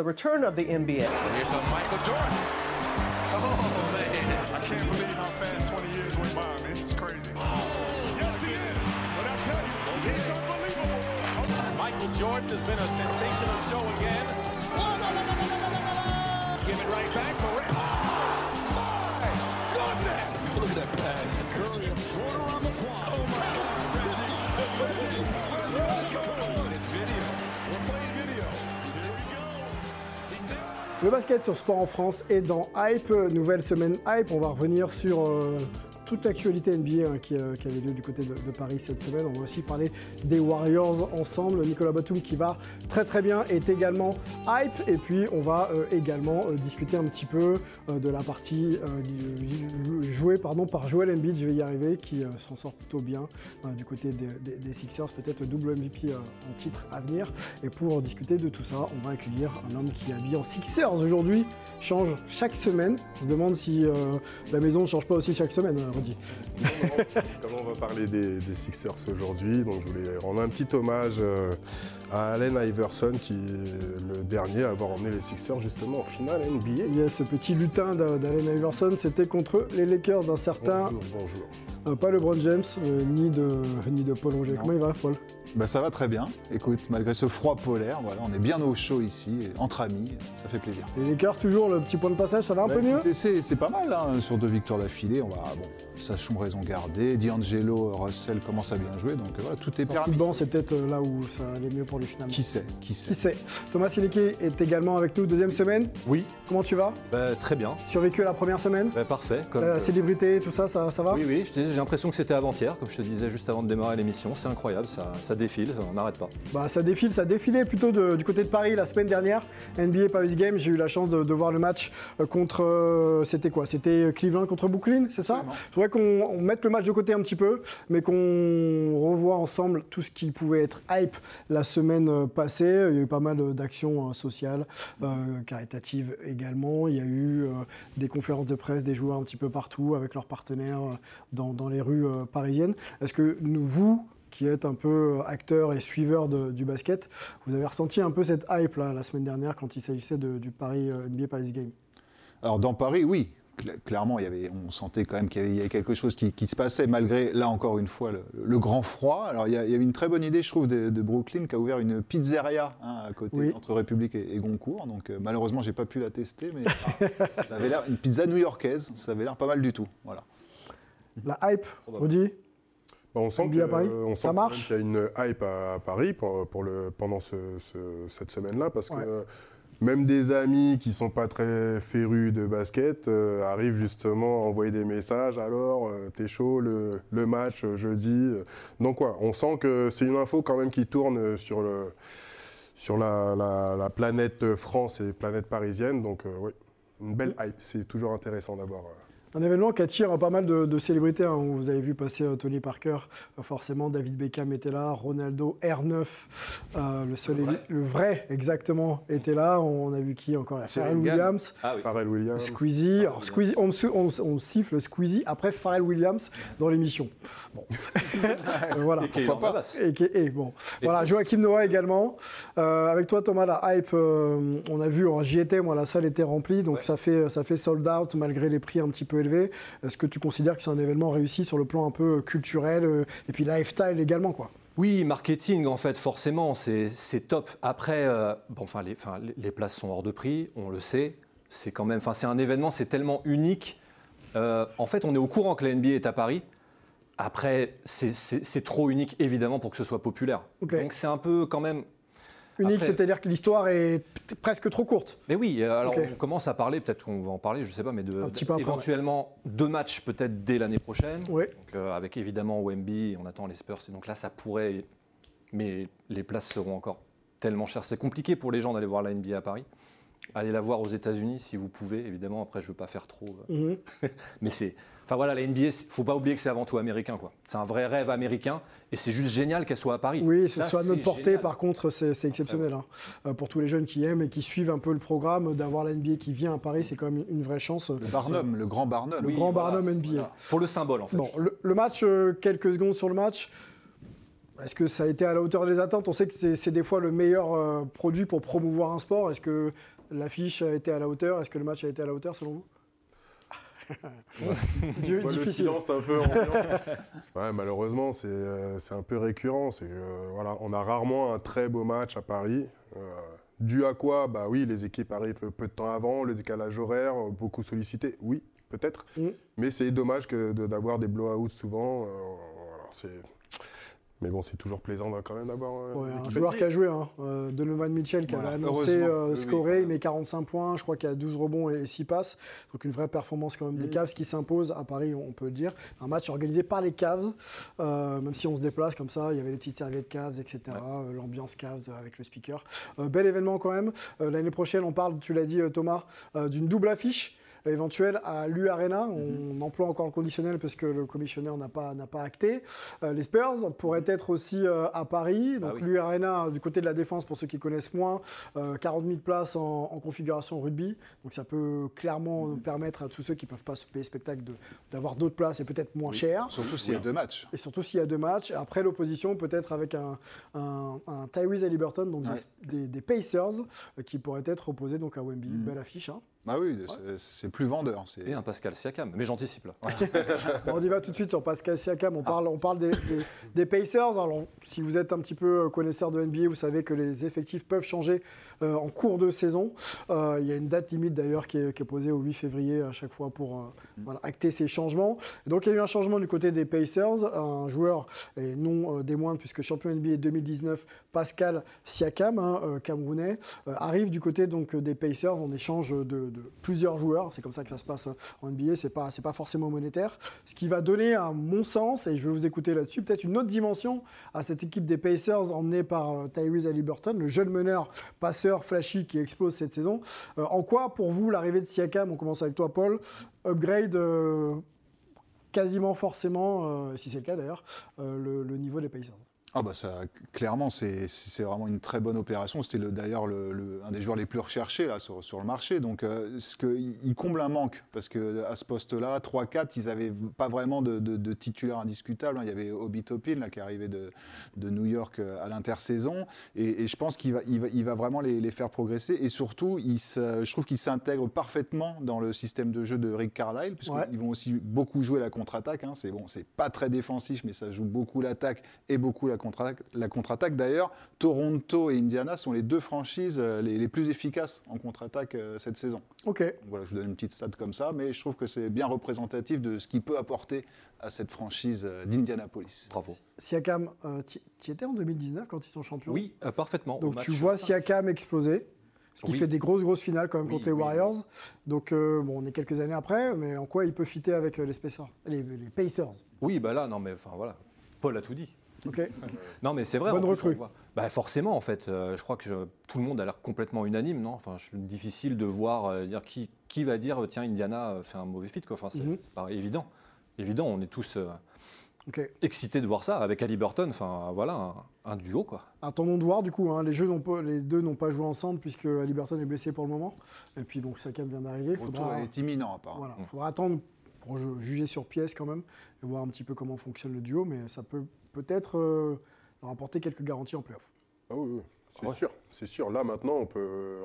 The return of the NBA. Here's a Michael Jordan. Oh, man. I can't believe how fast 20 years went by, man. This is crazy. Oh, yes, he is. But I tell you, he's unbelievable. Michael Jordan has been a sensational show again. Give it right back. Morant. Oh, my goodness. Look at that pass. Curry a floater on the fly. Oh, my God. 50, 50. Let's. It's video. We're playing video. Le basket sur Sport en France est dans Hype, nouvelle semaine Hype. On va revenir sur euh, toute l'actualité NBA hein, qui, euh, qui avait lieu du côté de, Paris cette semaine. On va aussi parler des Warriors ensemble. Nicolas Batum qui va très très bien est également Hype. Et puis on va euh, également euh, discuter un petit peu euh, de la partie jouée pardon, par Joel Embiid, je vais y arriver, qui s'en sort plutôt bien du côté des, Sixers, peut-être double MVP en titre à venir. Et pour discuter de tout ça, on va accueillir un homme qui est habillé en Sixers aujourd'hui, change chaque semaine. On se demande si la maison ne change pas aussi chaque semaine, euh, Comme on va parler des, des Sixers aujourd'hui, donc je voulais rendre un petit hommage euh, à Allen Iverson, qui est le dernier à avoir emmené les Sixers justement en finale NBA. Il y a ce petit lutin d'A- d'Allen Iverson, c'était contre les Lakers d'un certain, Bonjour, bonjour. euh, pas LeBron James, euh, ni, de, ni de Paul Roger. Non. Comment il va, Paul? Bah, ça va très bien. Écoute, malgré ce froid polaire, voilà, on est bien au chaud ici, entre amis, ça fait plaisir. Les Lakers, toujours le petit point de passage, ça va un Bah, peu mieux? c'est pas mal hein, sur deux victoires d'affilée. On va bon, Sachon raison garder. D'Angelo, Russell commence à bien jouer, donc euh, voilà, tout est permis. banc, c'est peut-être euh, là où ça allait mieux pour lui finalement. Qui sait Qui sait Qui sait Thomas Sileke est également avec nous, deuxième semaine. Oui, Comment tu vas? Bah, très bien. Survécu à la première semaine? Bah, parfait. Comme La que- célébrité, tout ça, ça, ça va? Oui, oui, j'ai l'impression que c'était avant-hier, comme je te disais juste avant de démarrer l'émission. C'est incroyable, ça, ça défile, on n'arrête pas. Bah, ça défile, ça défilait plutôt de- du côté de Paris la semaine dernière. NBA Paris Games, j'ai eu la chance de, de voir le match euh, contre. euh, c'était quoi? C'était Cleveland contre Brooklyn, c'est ça? Absolument. Je voudrais qu'on on mette le match de côté un petit peu, mais qu'on revoie ensemble tout ce qui pouvait être hype la semaine euh, passée. Il y a eu pas mal euh, d'actions euh, sociales, euh, caritatives également. Il y a eu des conférences de presse des joueurs un petit peu partout avec leurs partenaires dans, les rues parisiennes. Est-ce que vous, qui êtes un peu acteur et suiveur du basket, vous avez ressenti un peu cette hype la semaine dernière quand il s'agissait du Paris NBA Paris Game Alors dans Paris, oui. Cla- Clairement, il y avait, on sentait quand même qu'il y avait- il y avait quelque chose qui, qui se passait, malgré, là encore une fois, le, le grand froid. Alors il y, a- il y avait une très bonne idée, je trouve, de, de Brooklyn, qui a ouvert une pizzeria hein, à côté, Oui. entre République et, et Goncourt. Donc euh, malheureusement, j'ai pas pu la tester, mais ça avait l'air, une pizza new-yorkaise, ça avait l'air pas mal du tout. Voilà. La hype, Rudy Bah, on sent qu'il y a une hype à, à Paris pour, pour le, pendant ce- ce- cette semaine-là, parce que Ouais. euh, même des amis qui sont pas très férus de basket euh, arrivent justement à envoyer des messages. Alors, euh, t'es chaud, le, match euh, jeudi. Donc, quoi, on sent que c'est une info quand même qui tourne sur, le, sur la, la- la planète France et planète parisienne. Donc, oui, une belle hype. C'est toujours intéressant d'avoir. Un événement qui attire pas mal de, de célébrités. hein. Vous avez vu passer euh, Tony Parker, euh, forcément. David Beckham était là. Ronaldo R9, euh, le seul, éli- le vrai, exactement, était là. On a vu qui encore? Là Pharrell. Williams, Ah oui. Pharrell Williams. Squeezie. Alors, Squeezie, on, se- on- on siffle Squeezie après Pharrell Williams dans l'émission. Bon. Voilà. Et bon, voilà, Joachim Noah également. Euh, avec toi, Thomas, la hype, euh, on a vu, alors, j'y étais, moi, la salle était remplie, donc Ouais. ça, fait, ça fait sold out malgré les prix un petit peu Est-ce que tu considères que c'est un événement réussi sur le plan un peu culturel euh, et puis lifestyle également, quoi? Oui, marketing, en fait, forcément, c'est top. Après, euh, bon, enfin, les, enfin, les- les places sont hors de prix, on le sait. C'est quand même, enfin, c'est un événement, c'est tellement unique. Euh, en fait, on est au courant que la NBA est à Paris. Après, c'est- trop unique, évidemment, pour que ce soit populaire. Donc, c'est un peu quand même. Unique, c'est-à-dire que l'histoire est presque trop courte. Mais oui, euh, alors Ok. on commence à parler, peut-être qu'on va en parler, je sais pas, mais de, après, éventuellement deux matchs peut-être dès l'année prochaine. Oui. Donc, euh, avec évidemment Wemby, on attend les Spurs. Et donc là, ça pourrait. Mais les places seront encore tellement chères. C'est compliqué pour les gens d'aller voir la NBA à Paris. Allez la voir aux États-Unis si vous pouvez, évidemment. Après, je veux pas faire trop. euh, Mhm. Mais c'est. Enfin voilà, la NBA, faut pas oublier que c'est avant tout américain, quoi. C'est un vrai rêve américain. Et c'est juste génial qu'elle soit à Paris. Oui, ce soit à notre portée, génial. par contre, c'est exceptionnel. hein. Euh, pour tous les jeunes qui aiment et qui suivent un peu le programme, d'avoir la NBA qui vient à Paris, c'est quand même une vraie chance. Le Barnum, le grand Barnum. Oui, grand voilà, Barnum NBA. voilà. Pour le symbole, en fait. Bon, le, le match, euh, quelques secondes sur le match. Est-ce que ça a été à la hauteur des attentes? On sait que c'est- c'est des fois le meilleur euh, produit pour promouvoir un sport. Est-ce que l'affiche a été à la hauteur? Est-ce que le match a été à la hauteur selon vous? Dieu, le silence un peu ouais, malheureusement, c'est euh, c'est un peu récurrent. C'est euh, voilà, on a rarement un très beau match à Paris. Euh, dû à quoi Bah oui, les équipes arrivent peu de temps avant, le décalage horaire, beaucoup sollicité. Oui, peut-être. Mm. Mais c'est dommage que de- d'avoir des blowouts souvent. euh, voilà, c'est- Mais bon, c'est toujours plaisant quand même d'avoir euh, Ouais, une un joueur qui a joué, hein, euh, Donovan Mitchell, qui Voilà, avait annoncé euh, oui, scorer, voilà. il met 45 points, je crois qu'il y a 12 rebonds et 6 passes. Donc une vraie performance quand même des Cavs qui s'impose à Paris, on peut le dire. Un match organisé par les Cavs, euh, même si on se déplace comme ça, il y avait les petites serviettes Cavs, etc. euh, L'ambiance Cavs avec le speaker. Euh, bel événement quand même. Euh, L'année prochaine, on parle, tu l'as dit Thomas, euh, d'une double affiche éventuelle à l'U Arena. On emploie encore le conditionnel parce que le commissionnaire n'a pas, n'a pas acté. Euh, les Spurs pourraient être aussi euh, à Paris. Donc Ah oui. l'U Arena, du côté de la défense, pour ceux qui connaissent moins, euh, 40 000 places en, en configuration rugby. Donc ça peut clairement permettre à tous ceux qui ne peuvent pas se payer spectacle de- d'avoir d'autres places et peut-être moins cher. Surtout s'il y a deux matchs. Et surtout s'il y a deux matchs. Après l'opposition, peut-être avec un, un, un Tyrese Haliburton, donc des- Ouais. des, des Pacers, euh, qui pourraient être opposés donc à Wemby. Belle affiche. hein. Bah oui, c'est- c'est plus vendeur. c'est- Et un Pascal Siakam. Mais j'anticipe là. On y va tout de suite sur Pascal Siakam. On parle, on parle des, des- des Pacers. Alors, si vous êtes un petit peu euh, connaisseur de NBA, vous savez que les effectifs peuvent changer euh, en cours de saison. Euh, il y a une date limite d'ailleurs qui est, qui est posée au 8 février à chaque fois pour euh, voilà, acter ces changements. Et donc, il y a eu un changement du côté des Pacers. Un joueur, et non euh, des moindres, puisque champion NBA 2019, Pascal Siakam, hein, euh, camerounais, euh, arrive du côté donc, des Pacers en échange de, de plusieurs joueurs. C'est comme ça que ça se passe en NBA. C'est pas, c'est pas forcément monétaire. Ce qui va donner, à mon sens, et je vais vous écouter là-dessus, peut-être une autre dimension à cette équipe des Pacers emmenée par euh, Tyrese Haliburton, le jeune meneur passeur flashy qui explose cette saison. Euh, en quoi, pour vous, l'arrivée de Siakam, on commence avec toi, Paul, upgrade euh, quasiment forcément, si c'est le cas d'ailleurs, le, le niveau des Pacers? Ah bah ça, clairement, c'est c'est vraiment une très bonne opération. C'était le- d'ailleurs le, le- un des joueurs les plus recherchés là, sur, sur le marché. Donc, euh, ce que, il comble un manque parce que à ce poste-là, 3-4, ils n'avaient pas vraiment de, de, de titulaire indiscutable. hein. Il y avait Obi Toppin là, qui est arrivé de, de New York euh, à l'intersaison. Et, et je pense qu'il va, il va, il va vraiment les, les faire progresser. Et surtout, il se- je trouve qu'il s'intègre parfaitement dans le système de jeu de Rick Carlisle, puisqu'ils Ouais. vont aussi beaucoup jouer la contre-attaque. hein. C'est bon, c'est pas très défensif, mais ça joue beaucoup l'attaque et beaucoup la contre-attaque. La contre-attaque, d'ailleurs, Toronto et Indiana sont les deux franchises euh, les, les plus efficaces en contre-attaque euh, cette saison. Ok. Donc Voilà, je vous donne une petite stat comme ça, mais je trouve que c'est bien représentatif de ce qu'il peut apporter à cette franchise euh, d'Indianapolis. Bravo. Siakam, euh, tu y étais en 2019 quand ils sont champions? Oui, euh, parfaitement. Donc tu vois. Siakam exploser, ce qui Oui. fait des grosses grosses finales quand même Oui, contre les oui, Warriors. Donc euh, bon, on est quelques années après, mais en quoi il peut fitter avec les Pacers, les, les Pacers? Oui, bah là, non, mais enfin voilà. Paul a tout dit. Non, mais c'est vrai. Bonne recrue. Bah, forcément, en fait. euh, je crois que je- tout le monde a l'air complètement unanime, non? Enfin, je- difficile de voir euh, dire qui, qui va dire tiens, Indiana euh, fait un mauvais fit, quoi. Enfin, c'est Mhm. évident. Évident, on est tous euh, excités de voir ça avec Ali Burton. Enfin, voilà, un, un duo, quoi. Attendons de voir du coup. hein, les, jeux n'ont pas- les deux n'ont pas joué ensemble puisque Ali Burton est blessé pour le moment. Et puis donc Siakam vient d'arriver. Le Il retour faudra, est imminent, apparemment. voilà, faudra attendre pour ju- juger sur pièce quand même et voir un petit peu comment fonctionne le duo, mais ça peut peut-être euh, leur apporter quelques garanties en playoff. Ah oui, oui, c'est Ouais. sûr, c'est sûr. Là maintenant, on peut. euh,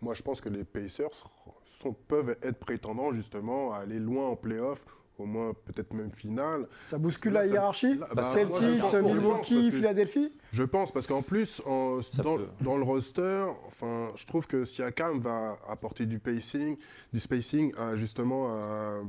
moi, je pense que les Pacers sont, peuvent être prétendants justement à aller loin en playoff, au moins peut-être même finale. Ça bouscule Là, la ça- hiérarchie là, bah, Celtics, Milwaukee, Philadelphie Je pense parce qu'en plus, en- dans le roster, enfin, je trouve que Siakam va apporter du pacing, du spacing, à, justement à,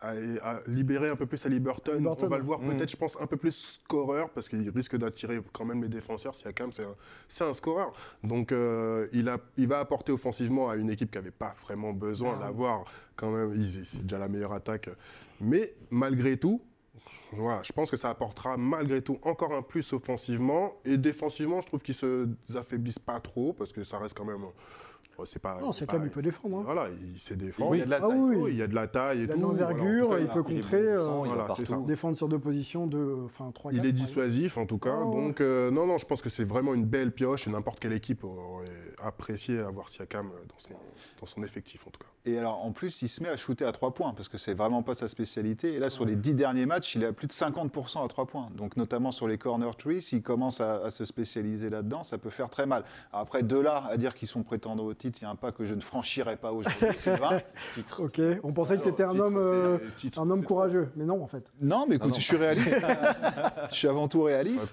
à- à libérer un peu plus Burton. Haliburton. On va le voir peut-être, je pense, un peu plus scoreur parce qu'il risque d'attirer quand même les défenseurs. Siakam, c'est un, c'est un scoreur. Donc, euh, il, a, il va apporter offensivement à une équipe qui n'avait pas vraiment besoin Ah. d'avoir quand même. C'est déjà la meilleure attaque. Mais malgré tout, voilà, je pense que ça apportera malgré tout encore un plus offensivement et défensivement. Je trouve qu'ils se affaiblissent pas trop parce que ça reste quand même bon, c'est pas. Non, c'est Siakam, pas- il peut défendre. hein. Voilà, il sait défendre. il y a de la Ah taille. oui, il y a de la taille et Il a tout. voilà, l'envergure, cas, il peut contrer, euh, il voilà, c'est partout. défendre sur deux positions, de, enfin 3 Il est dissuasif en tout cas. Ouais. Donc, euh, non, non, je pense que c'est vraiment une belle pioche et n'importe quelle équipe aurait apprécié avoir Siakam dans son, dans son effectif en tout cas. Et alors, en plus, il se met à shooter à 3 points, parce que c'est vraiment pas sa spécialité. Et là, sur les 10 derniers matchs, il à plus de 50% à 3 points. Donc, notamment sur les corner trees, s'il commence à, à se spécialiser là-dedans, ça peut faire très mal. Alors après, de là à dire qu'ils sont prétendants au titre, il y a un pas que je ne franchirai pas aujourd'hui, Sylvain. Titre. Ok, on pensait que tu étais un Titre, homme, euh, c'est- titre, un homme courageux, mais non en fait. Non, mais écoute, non. je suis réaliste. je suis avant tout réaliste.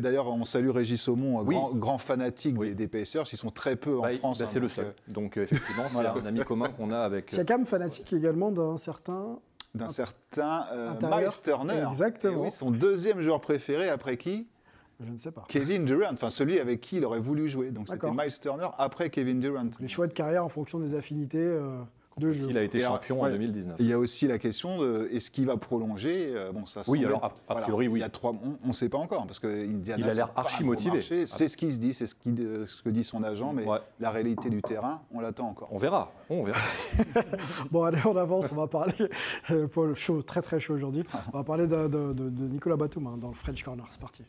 D'ailleurs, on salue Régis Saumon, Oui. grand, grand fanatique des, des Pacers. Ils sont très peu en Bah, France. bah, hein, c'est le donc, seul. euh, Donc euh, effectivement, c'est Voilà. un ami commun qu'on a avec. Siakam, fanatique également d'un certain. D'un certain euh. Miles Turner. Exactement. Oui, son deuxième joueur préféré après qui? Je ne sais pas. Kevin Durant, enfin celui avec qui il aurait voulu jouer. Donc c'était. Miles Turner après Kevin Durant. Les choix de carrière en fonction des affinités euh, Il a été Et alors, champion en ouais. 2019. Et Il y a aussi la question de est-ce qu'il va prolonger Euh, Bon, ça Oui, alors, a- a priori, oui. Il y a trois, on ne sait pas encore parce que Indiana, Il a l'air archi motivé. marché. C'est ce qui se dit, c'est ce, euh, ce que dit son agent, mais Ouais. la réalité du terrain, on l'attend encore. On verra. On verra. Bon, allez, on avance, on va parler. euh, Paul, chaud, très très chaud aujourd'hui. On va parler de, de- de- de Nicolas Batum hein, dans le French Corner. C'est parti.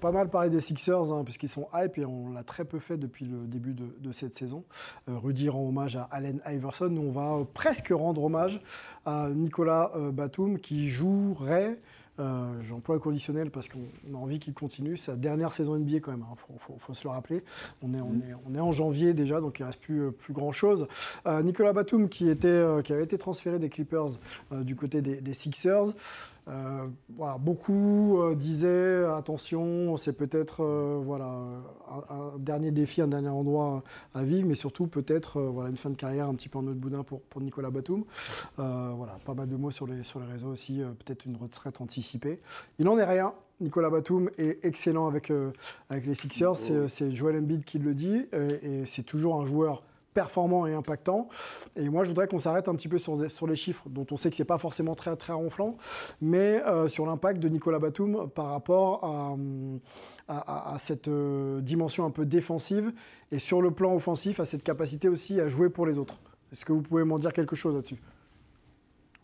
Pas mal parler des Sixers, hein, puisqu'ils sont hype et on l'a très peu fait depuis le début de, cette saison. Euh, Rudy rend hommage à Allen Iverson. Nous, on va euh, presque rendre hommage à Nicolas euh, Batum qui jouerait. euh, J'emploie le conditionnel parce qu'on on a envie qu'il continue sa dernière saison NBA quand même. Il faut, faut- se le rappeler. On est, on est, en janvier déjà, donc il ne reste plus, euh, plus grand chose. Nicolas Batum qui, était, euh, qui avait été transféré des Clippers euh, du côté des Sixers. Euh, voilà, beaucoup euh, disaient attention, c'est peut-être euh, voilà, un, un dernier défi, un dernier endroit à vivre, mais surtout peut-être voilà, une fin de carrière un petit peu en autre boudin pour, pour Nicolas Batum. Voilà, pas mal de mots sur les, sur les réseaux aussi, peut-être une retraite anticipée. Il n'en est rien. Nicolas Batum est excellent avec, avec les Sixers, c'est c'est Joel Embiid qui le dit, et c'est toujours un joueur performant et impactant. Et moi, je voudrais qu'on s'arrête un petit peu sur, sur les chiffres, dont on sait que c'est pas forcément très, très ronflant, mais euh, sur l'impact de Nicolas Batum par rapport à, à- à- à cette euh, dimension un peu défensive et sur le plan offensif, à cette capacité aussi à jouer pour les autres. Est-ce que vous pouvez m'en dire quelque chose là-dessus?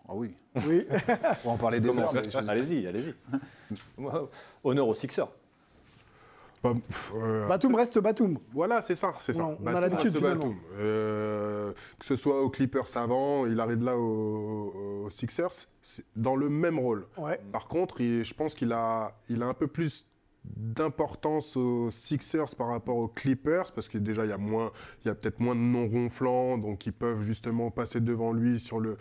Ah oui, Oui. on va en parler des Allez-y, allez-y. Honneur aux Sixers. Pff, euh, Batum reste Batum. Voilà, c'est ça, c'est ça. On- on a l'habitude. Batum. Euh, que ce soit aux Clippers avant, il arrive là aux, aux Sixers, dans le même rôle. Ouais. Par contre, il- je pense qu'il a, il a un peu plus d'importance aux Sixers par rapport aux Clippers parce que déjà il y a moins il y a peut-être moins de non ronflants donc ils peuvent justement passer devant lui sur le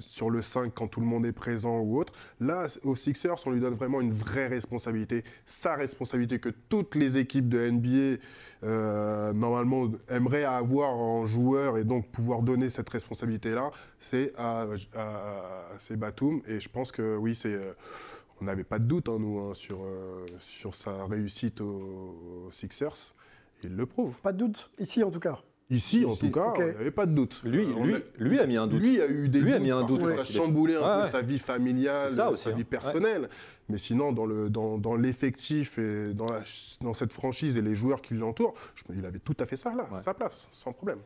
sur le 5 quand tout le monde est présent ou autre. Là aux Sixers on lui donne vraiment une vraie responsabilité. Sa responsabilité que toutes les équipes de NBA euh, normalement aimeraient avoir en joueur et donc pouvoir donner cette responsabilité là c'est à, à- Batum. Et je pense que oui c'est euh, on n'avait pas de doute, hein, nous, hein, sur, euh, sur sa réussite aux, aux Sixers. Il le prouve. Pas de doute, ici en tout cas. Ici, en Ici, tout cas, ok. on n'avait pas de doute. Lui, Euh, lui, a- lui a mis un doute. Lui a eu des Lui a doutes mis un doute, ouais. Ça Il chamboulait un Ouais, peu ouais. sa vie familiale, C'est ça aussi, sa vie hein. personnelle. Mais sinon, dans, le, dans, dans l'effectif et dans, la, dans cette franchise et les joueurs qui l'entourent, il avait tout à fait ça là, Ouais. sa place, sans problème.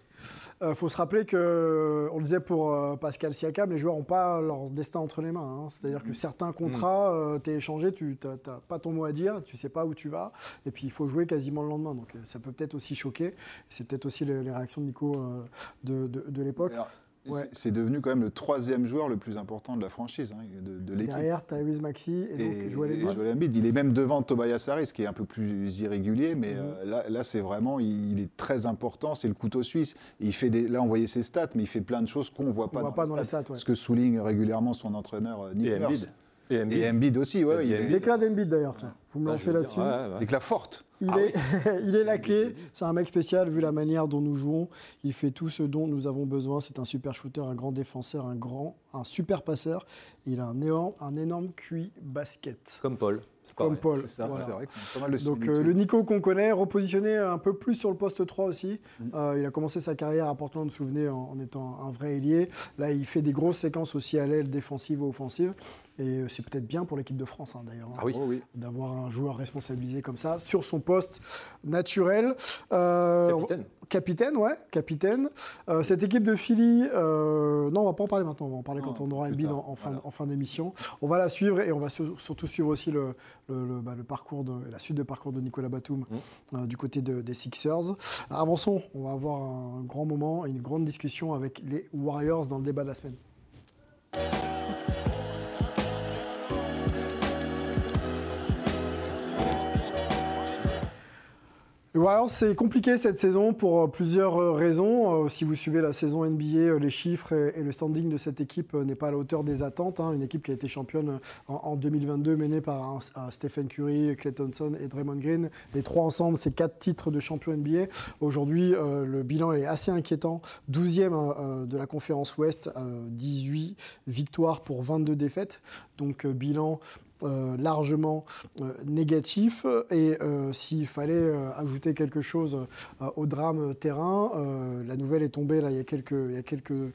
Il Euh, faut se rappeler que, on le disait pour euh, Pascal Siakam, les joueurs n'ont pas leur destin entre les mains. hein. C'est-à-dire que certains contrats, euh, t'es échangé, tu n'as pas ton mot à dire, tu sais pas où tu vas, et puis il faut jouer quasiment le lendemain. Donc euh, ça peut peut-être aussi choquer. C'est peut-être aussi les, les réactions de Nico euh, de, de- de l'époque. Ouais. c'est- devenu quand même le troisième joueur le plus important de la franchise, hein, de, de l'équipe. Derrière, Tyrese Maxi et, donc Joel et Embiid. Joel Embiid. Il est même devant Tobias Harris, qui est un peu plus irrégulier, mais Mhm. euh, là, là c'est vraiment, il, il est très important, c'est le couteau suisse. Et il fait des, là, on voyait ses stats, mais il fait plein de choses qu'on ne voit On pas, voit dans, pas les dans les stats. ouais. Ce que souligne régulièrement son entraîneur euh, Nick Et. Embiid. Et Embiid. Et Embiid aussi, ouais, Et il Embiid. est- L'éclat d'Embiid d'ailleurs. tiens. Vous me lancez là-dessus ouais, ouais. Avec la forte. Il, Ah est, il est la clé, c'est un mec spécial vu la manière dont nous jouons. Il fait tout ce dont nous avons besoin. C'est un super shooter, un grand défenseur, un grand, un super passeur. Il a un énorme, un énorme QI basket. Comme Paul. Comme pareil. Paul. C'est ça, voilà. c'est vrai qu'on a pas mal de Donc euh, le Nico qu'on connaît, repositionné un peu plus sur le poste 3 aussi. Mm. Euh, il a commencé sa carrière à Portland, vous vous souvenez, en, en étant un vrai ailier. Là, il fait des grosses séquences aussi à l'aile, défensive ou offensive. Et euh, c'est peut-être bien pour l'équipe de France, hein, d'ailleurs. Ah oui. Oh oui. d'avoir un joueur responsabilisé comme ça sur son poste naturel. Euh, Capitaine. Capitaine, ouais, capitaine. Euh, cette équipe de Philly, euh, non, on va pas en parler maintenant, on va en parler quand on aura Embiid en, en fin, voilà. en fin d'émission. On va la suivre et on va sur- surtout suivre aussi le, le- le- bah, le parcours de, la suite de parcours de Nicolas Batum Mm. du côté de- des Sixers. Avançons, on va avoir un grand moment, une grande discussion avec les Warriors dans le débat de la semaine. C'est compliqué cette saison pour euh, plusieurs euh, raisons. Euh, si vous suivez la saison NBA, les chiffres et, le standing de cette équipe n'est pas à la hauteur des attentes. hein. Une équipe qui a été championne en, en 2022, menée par Stephen Curry, Klay Thompson et Draymond Green. Les trois ensemble, c'est quatre titres de champion NBA. Aujourd'hui, le bilan est assez inquiétant. 12e euh, euh, de la conférence Ouest, euh, 18 victoires pour 22 défaites. Donc bilan largement euh, négatif. Et euh, s'il fallait euh, ajouter quelque chose euh, au drame terrain, euh, la nouvelle est tombée là, il y a quelques, il y a quelques euh,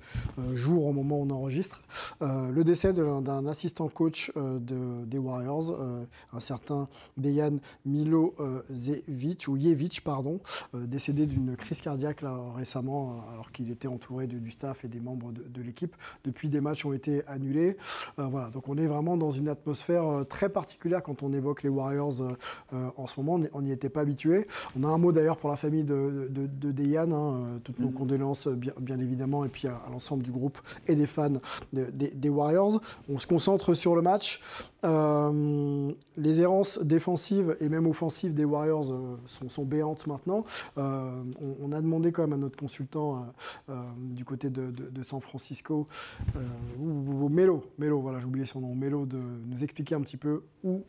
jours au moment où on enregistre. Euh, le décès d'un assistant coach euh, de- des Warriors, euh, un certain Dejan Milosevic, ou Jevic, pardon, euh, décédé d'une crise cardiaque récemment, euh, alors qu'il était entouré du staff et des membres de, de l'équipe. Depuis, des matchs ont été annulés. Euh, voilà, donc on est vraiment dans une atmosphère euh, très particulière quand on évoque les Warriors euh, euh, en ce moment. On- n'y était pas habitué. On a un mot d'ailleurs pour la famille de, de, de Dejan, hein, toutes nos condoléances euh, bien, bien évidemment, et puis à, à l'ensemble du groupe et des fans de- des- des Warriors. On se concentre sur le match. Euh, les errances défensives et même offensives des Warriors euh, sont, béantes maintenant. Euh, on, a demandé quand même à notre consultant du côté de, San Francisco, Melo, Melo, voilà, j'ai son nom, Melo, de nous expliquer un petit peu où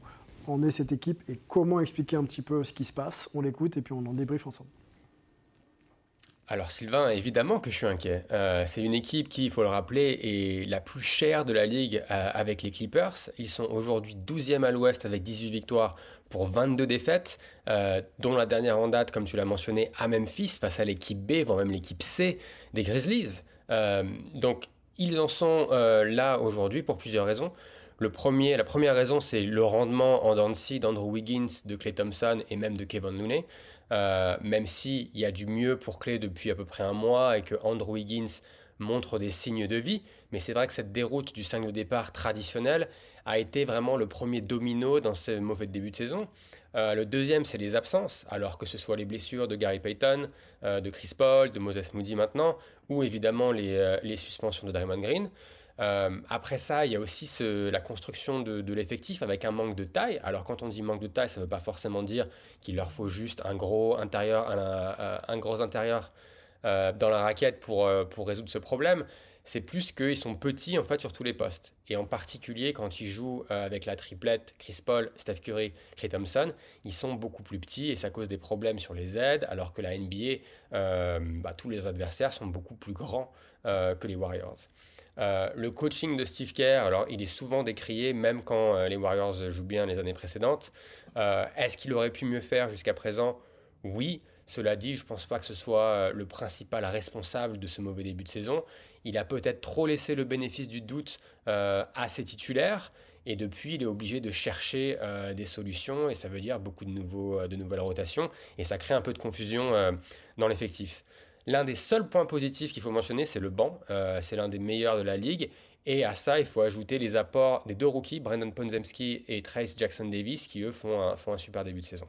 en est cette équipe et comment expliquer un petit peu ce qui se passe. On l'écoute et puis on en débriefe ensemble. Alors Sylvain, évidemment que je suis inquiet. Euh, c'est une équipe qui, il faut le rappeler, est la plus chère de la ligue euh, avec les Clippers. Ils sont aujourd'hui 12e à l'ouest avec 18 victoires pour 22 défaites, euh, dont la dernière en date, comme tu l'as mentionné, à Memphis face à l'équipe B, voire même l'équipe C des Grizzlies. Donc ils en sont là aujourd'hui pour plusieurs raisons. Le premier, la première raison, c'est le rendement en scie d'Andrew Wiggins, de Clay Thompson et même de Kevin Looney. Euh, même s'il y a du mieux pour Clay depuis à peu près un mois et que Andrew Wiggins montre des signes de vie, mais c'est vrai que cette déroute du 5 de départ traditionnel a été vraiment le premier domino dans ce mauvais début de saison. Euh, le deuxième, c'est les absences, alors que ce soit les blessures de Gary Payton, euh, de Chris Paul, de Moses Moody maintenant, ou évidemment les, euh, les suspensions de Draymond Green. Euh, après ça, il y a aussi la construction de, l'effectif avec un manque de taille. Alors quand on dit manque de taille, ça ne veut pas forcément dire qu'il leur faut juste un gros intérieur, un, un gros intérieur euh, dans la raquette pour, euh, résoudre ce problème. C'est plus qu'ils sont petits en fait sur tous les postes. Et en particulier quand ils jouent euh, avec la triplette Chris Paul, Steph Curry, Klay Thompson, ils sont beaucoup plus petits et ça cause des problèmes sur les aides, alors que la NBA, euh, tous les adversaires sont beaucoup plus grands euh, que les Warriors. Euh, le coaching de Steve Kerr, alors il est souvent décrié, même quand euh, les Warriors jouent bien les années précédentes. Euh, Est-ce qu'il aurait pu mieux faire jusqu'à présent? Oui. Cela dit, je ne pense pas que ce soit le principal responsable de ce mauvais début de saison. Il a peut-être trop laissé le bénéfice du doute à ses titulaires. Et depuis, il est obligé de chercher des solutions. Et ça veut dire beaucoup de, nouveaux, de nouvelles rotations. Et ça crée un peu de confusion dans l'effectif. L'un des seuls points positifs qu'il faut mentionner, c'est le banc. Euh, c'est l'un des meilleurs de la ligue. Et à ça, il faut ajouter les apports des deux rookies, Brandon Ponzemski et Trace Jackson Davis, qui eux font un, super début de saison.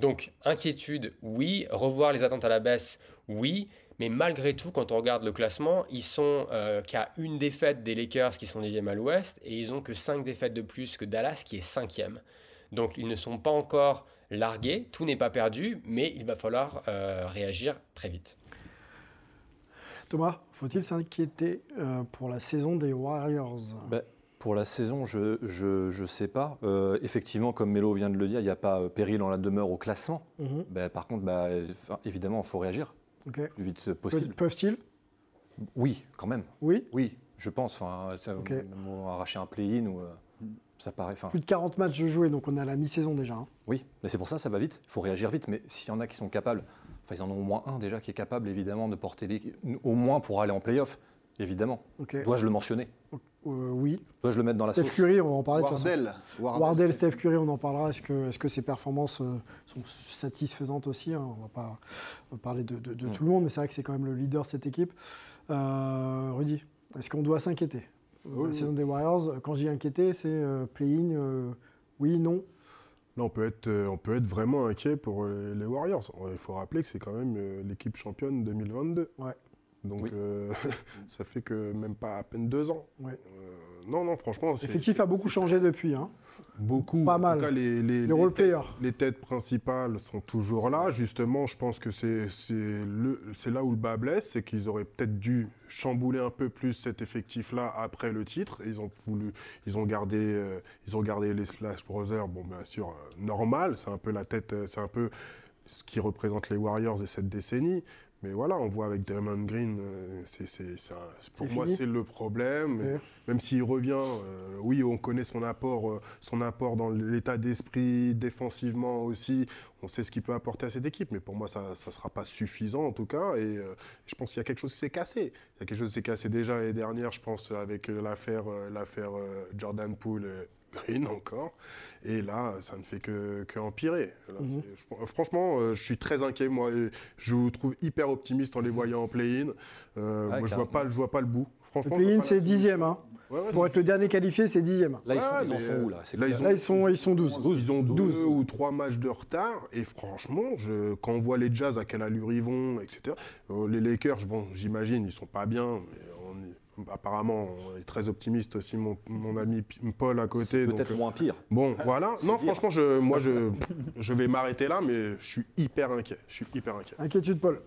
Donc, inquiétude, oui. Revoir les attentes à la baisse, oui. Mais malgré tout, quand on regarde le classement, ils sont euh, qu'à une défaite des Lakers qui sont 10e à l'ouest et ils ont que 5 défaites de plus que Dallas qui est 5e. Donc ils ne sont pas encore largués, tout n'est pas perdu, mais il va falloir euh, réagir très vite. Thomas, faut-il s'inquiéter euh, pour la saison des Warriors? Bah, Pour la saison, je je, je sais pas. Euh, effectivement, comme Melo vient de le dire, il n'y a pas euh, péril en la demeure au classement. Mhm. Ben, par contre, enfin, évidemment, il faut réagir le plus vite possible. Peuvent-ils? Oui, quand même. Oui? Oui, je pense. Enfin, arracher un play-in ou ça paraît. Plus de 40 matchs de jouer, donc on est à la mi-saison déjà. hein. oui, mais c'est pour ça, ça va vite. Il faut réagir vite. Mais s'il y en a qui sont capables, enfin, ils en ont au moins un déjà qui est capable, évidemment, de porter l'équipe, au moins pour aller en play-off. Évidemment. Dois-je le mentionner? Euh, oui. Dois-je le mettre dans la Steph sauce? Curry, on va en parler de toute façon. Wardell. Wardell, Steph Curry, on en parlera. Est-ce que, est-ce que ses performances euh, sont satisfaisantes aussi hein? On va pas parler de, de- de Mm. tout le monde, mais c'est vrai que c'est quand même le leader de cette équipe. Euh, Rudy, est-ce qu'on doit s'inquiéter? Oui, La oui. saison des Warriors, quand j'ai inquiété, c'est euh, play-in, euh, oui, non Là, on peut être, euh, on peut être vraiment inquiet pour euh, les Warriors. Il faut rappeler que c'est quand même euh, l'équipe championne 2022. Ouais. Donc, Oui. euh, ça fait que même pas à peine deux ans. Ouais. Euh, non, non, franchement, L'effectif a beaucoup changé depuis. Hein. beaucoup. Pas En mal. tout cas, les, les, Les les role têtes- players. les têtes principales sont toujours là. Justement, je pense que c'est c'est le- c'est là où le bas blesse, c'est qu'ils auraient peut-être dû chambouler un peu plus cet effectif-là après le titre. Ils ont voulu, ils ont gardé, euh, ils ont gardé les Slash Brothers. Bon, bien sûr, euh, normal. C'est un peu la tête, euh, c'est un peu ce qui représente les Warriors et cette décennie. Mais voilà, on voit avec Draymond Green, euh, c'est, c'est- c'est un- pour moi c'est le problème. Même s'il revient, euh, oui, on connaît son apport, euh, son apport dans l'état d'esprit, défensivement aussi. On sait ce qu'il peut apporter à cette équipe, mais pour moi, ça ne sera pas suffisant en tout cas. Et euh, je pense qu'il y a quelque chose qui s'est cassé. Il y a quelque chose qui s'est cassé déjà l'année dernière, je pense, avec l'affaire l'affaire Jordan Poole. Euh, Green encore. Et là, ça ne fait que, que empirer. Là, Mhm. c'est- je- franchement, euh, je suis très inquiet. Moi, je vous trouve hyper optimiste en les voyant en play-in. Euh, Ouais, moi, je vois pas, je vois pas le bout. Franchement, play-in, c'est dixième. Hein. Ouais, ouais, Pour être le dernier qualifié, c'est dixième. Là, ils, sont, ils en mais, sont où là? C'est là, ils ont- Là, ils sont, ils sont 12. Ils ont 12 12. ou 3 matchs de retard. Et franchement, je, quand on voit les Jazz, à quelle allure ils vont, etc. euh, les Lakers, bon, j'imagine, ils sont pas bien. Mais apparemment, on est très optimiste aussi, mon, mon ami Paul à côté. Peut-être euh, moins pire. Bon, voilà. Non, dire. franchement, je, moi, je, je vais m'arrêter là, mais je suis hyper inquiet. Je suis hyper inquiet. Inquiétude, Paul.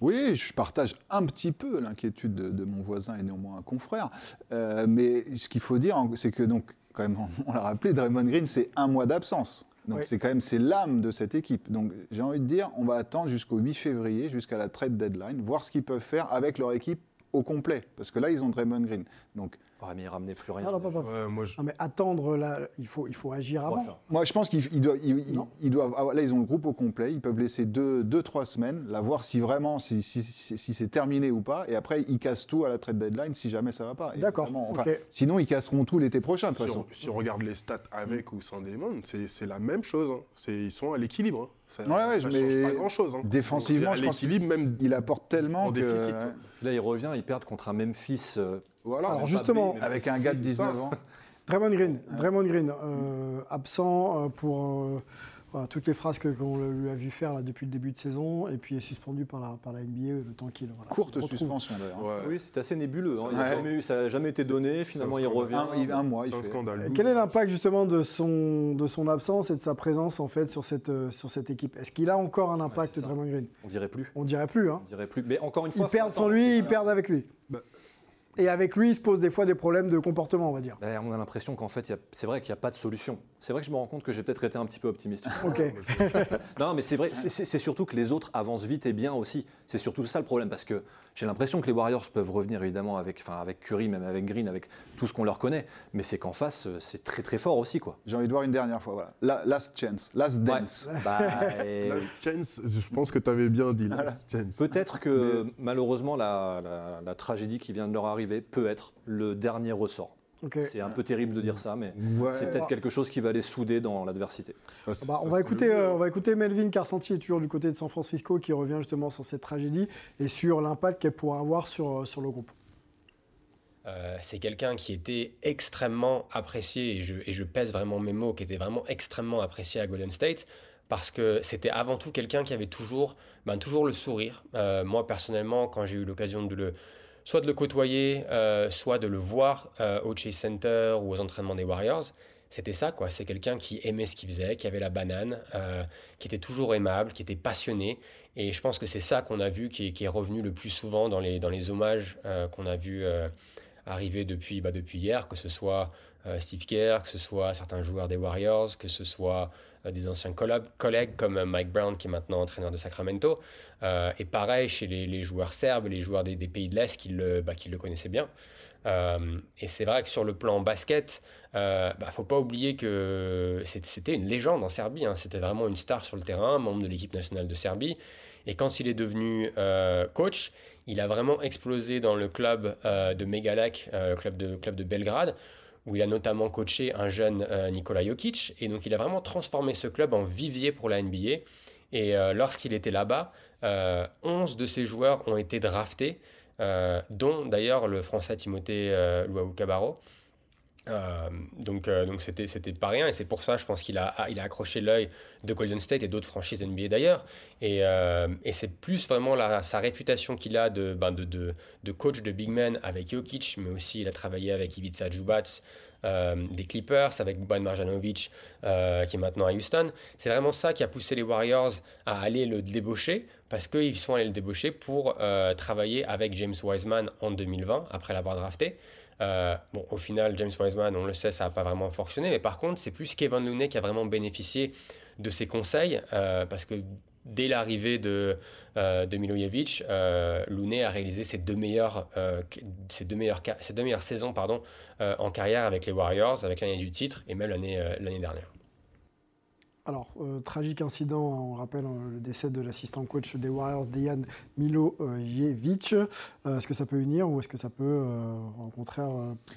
Oui, je partage un petit peu l'inquiétude de, de mon voisin et néanmoins un confrère. Euh, mais ce qu'il faut dire, c'est que donc, quand même, on l'a rappelé, Draymond Green, c'est un mois d'absence. Donc Oui. c'est quand même c'est l'âme de cette équipe. Donc j'ai envie de dire, on va attendre jusqu'au 8 février, jusqu'à la trade deadline, voir ce qu'ils peuvent faire avec leur équipe au complet. Parce que là, ils ont Draymond Green. Ah, mais il ramenait plus rien. Non, non, pas, pas. Ouais, moi, je- Non, mais attendre, là, il faut, il faut agir avant. Ouais, Moi, je pense qu'ils ils doivent, ils- ils- Non. ils doivent avoir- là, ils ont le groupe au complet. Ils peuvent laisser deux, deux trois semaines, là, voir si vraiment, si, si, si- si c'est terminé ou pas. Et après, ils cassent tout à la trade deadline si jamais ça va pas. D'accord, enfin. Sinon, ils casseront tout l'été prochain, de toute Si façon. on, si on regarde les stats avec ou sans Damon, c'est c'est la même chose. hein. C'est- Ils sont à l'équilibre. hein. Ça, Ouais, ouais, ça mais change pas grand-chose. hein. défensivement, Donc, je pense l'équilibre, même. Il apporte tellement En que, déficit. Là, il revient, ils perdent contre un Memphis. euh, Voilà. Alors, justement, avec un gars de c'est 19 ça. ans. Draymond Green, Draymond Green euh, absent euh, pour euh, voilà, toutes les phrases que- qu'on lui a vu faire là, depuis le début de saison, et puis est suspendu par la, par la NBA le temps qu'il voilà, Courte suspension d'ailleurs. Ouais. Oui, c'est assez nébuleux. hein. Ouais. jamais ça n'a jamais été donné. Finalement, il revient. Un, mois, C'est un fait. scandale. Et Quel est l'impact justement de son, de son absence et de sa présence en fait sur cette, euh, sur cette équipe? Est-ce qu'il a encore un impact. Draymond Green? On dirait plus. On dirait plus. Hein. On dirait plus. Mais encore une Ils fois, perdent faut sans lui, ils perdent avec lui. Bah. Et avec lui, il se pose des fois des problèmes de comportement, on va dire. Ben, on a l'impression qu'en fait, c'est vrai qu'il n'y a pas de solution. C'est vrai que je me rends compte que j'ai peut-être été un petit peu optimiste. Ok. non, mais c'est vrai, c'est- surtout que les autres avancent vite et bien aussi. C'est surtout ça le problème, parce que j'ai l'impression que les Warriors peuvent revenir évidemment avec, enfin, avec Curry, même avec Green, avec tout ce qu'on leur connaît. Mais c'est qu'en face, euh, c'est très très fort aussi, quoi. J'ai envie de voir une dernière fois. Voilà. La- last chance, last Ouais. dance. Bah, et Last chance, je pense que tu avais bien dit. Last chance. Peut-être que malheureusement la, la- la tragédie qui vient de leur arriver peut être le dernier ressort. C'est un peu terrible de dire ça, mais Ouais. c'est peut-être quelque chose qui va les souder dans l'adversité. Ça, Ah bah, on, va écouter, euh, on va écouter Melvin Carcenti, toujours du côté de San Francisco, qui revient justement sur cette tragédie et sur l'impact qu'elle pourra avoir sur, euh, sur le groupe. Euh, c'est quelqu'un qui était extrêmement apprécié, et je, et je pèse vraiment mes mots, qui était vraiment extrêmement apprécié à Golden State, parce que c'était avant tout quelqu'un qui avait toujours, ben, toujours le sourire. Euh, moi, personnellement, quand j'ai eu l'occasion de le, soit de le côtoyer, euh, soit de le voir euh, au Chase Center ou aux entraînements des Warriors, c'était ça, quoi. C'est quelqu'un qui aimait ce qu'il faisait, qui avait la banane, euh, qui était toujours aimable, qui était passionné. Et je pense que c'est ça qu'on a vu qui est, qui est revenu le plus souvent dans les, dans les hommages qu'on a euh, arriver depuis, bah, depuis hier, que ce soit Steve Kerr, que ce soit certains joueurs des Warriors, que ce soit des anciens collègues comme euh, Mike Brown qui est maintenant entraîneur de Sacramento. Euh, et pareil chez les, les joueurs serbes, les joueurs des, des pays de l'Est qui le, bah, le connaissaient bien. Euh, et c'est vrai que sur le plan basket, euh, bah, faut pas oublier que c'était une légende en Serbie. hein. C'était vraiment une star sur le terrain, membre de l'équipe nationale de Serbie. Et quand il est devenu euh, coach, il a vraiment explosé dans le club euh, de Megalak, euh, le club de, club de Belgrade, où il a notamment coaché un jeune euh, Nikola Jokic. Et donc il a vraiment transformé ce club en vivier pour la NBA. Et euh, lorsqu'il était là-bas, euh, 11 de ses joueurs ont été draftés, euh, dont d'ailleurs le français Timothée euh, Luau Cabarro. Euh, donc euh, donc c'était c'était pas rien. Et c'est pour ça je pense qu'il a il a accroché l'œil de Golden State et d'autres franchises NBA d'ailleurs. Et, euh, et c'est plus vraiment la, sa réputation qu'il a de, ben de, de, de coach de big man avec Jokic mais aussi il a travaillé avec Ivica euh, des Clippers avec Boban Marjanovic qui est maintenant à Houston. C'est vraiment ça qui a poussé les Warriors à aller le débaucher parce qu'ils sont allés le débaucher pour travailler avec James Wiseman en 2020 après l'avoir drafté euh, bon, au final, James Wiseman, on le sait, ça n'a pas vraiment fonctionné. Mais par contre, c'est plus Kevin Looney qui a vraiment bénéficié de ses conseils. euh, parce que dès l'arrivée de, euh, Milojevic, Looney a réalisé ses deux meilleures, ses deux meilleures, ses deux meilleures saisons pardon, en carrière avec les Warriors, avec l'année du titre et même l'année l'année dernière. Alors, euh, tragique incident, on rappelle euh, le décès de l'assistant coach des Warriors, Dejan Milojevic. Euh, est-ce que ça peut unir ou est-ce que ça peut, euh, au contraire,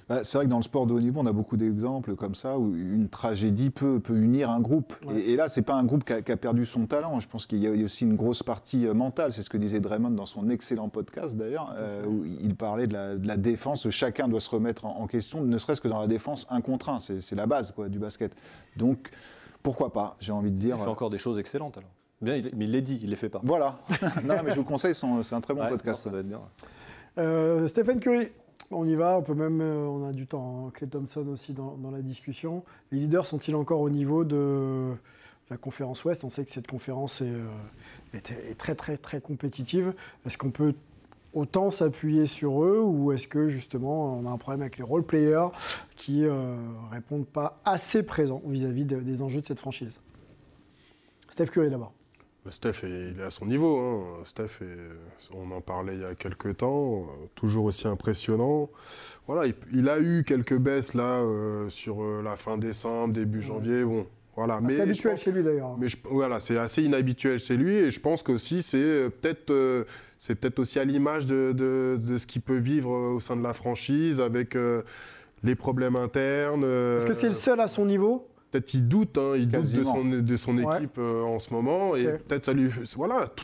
Bah, c'est vrai que dans le sport de haut niveau, on a beaucoup d'exemples comme ça où une tragédie peut, peut unir un groupe. Ouais. Et, et là, c'est pas un groupe qui a, qui a perdu son talent. Je pense qu'il y a aussi une grosse partie mentale. C'est ce que disait Draymond dans son excellent podcast d'ailleurs, où il parlait de la, de la défense. Chacun doit se remettre en, en question, ne serait-ce que dans la défense un contre un. C'est c'est la base quoi, du basket. Donc, pourquoi pas J'ai envie de dire. Il fait encore des choses excellentes alors. Bien, il- mais il les dit, il les fait pas. Voilà. non, mais je vous conseille, c'est un très bon Ouais, podcast. non, ça va être bien. Euh, Stephen Curry, on y va, on peut même, euh, on a du temps. Clay Thompson aussi dans, dans la discussion. Les leaders sont-ils encore au niveau de la conférence Ouest? On sait que cette conférence est, euh, est- est très très très compétitive. Est-ce qu'on peut autant s'appuyer sur eux ou est-ce que justement on a un problème avec les role players qui euh, répondent pas assez présents vis-à-vis de- des enjeux de cette franchise? Steph Curry d'abord. Bah, Steph, est- il est à son niveau. hein. Steph, est- on en parlait il y a quelques temps, euh, toujours aussi impressionnant. Voilà, il, il a eu quelques baisses là euh, sur euh, la fin décembre, début janvier. Bon, voilà. C'est habituel pense- chez lui d'ailleurs. mais je- voilà, c'est assez inhabituel chez lui et je pense qu'aussi c'est euh, peut-être euh, c'est peut-être aussi à l'image de, de- de ce qu'il peut vivre euh, au sein de la franchise avec euh, les problèmes internes. euh, Est-ce que c'est le seul à son niveau? Peut-être qu'il doute, hein, il doute de son, de son Ouais. équipe euh, en ce moment et peut-être ça lui voilà. tout-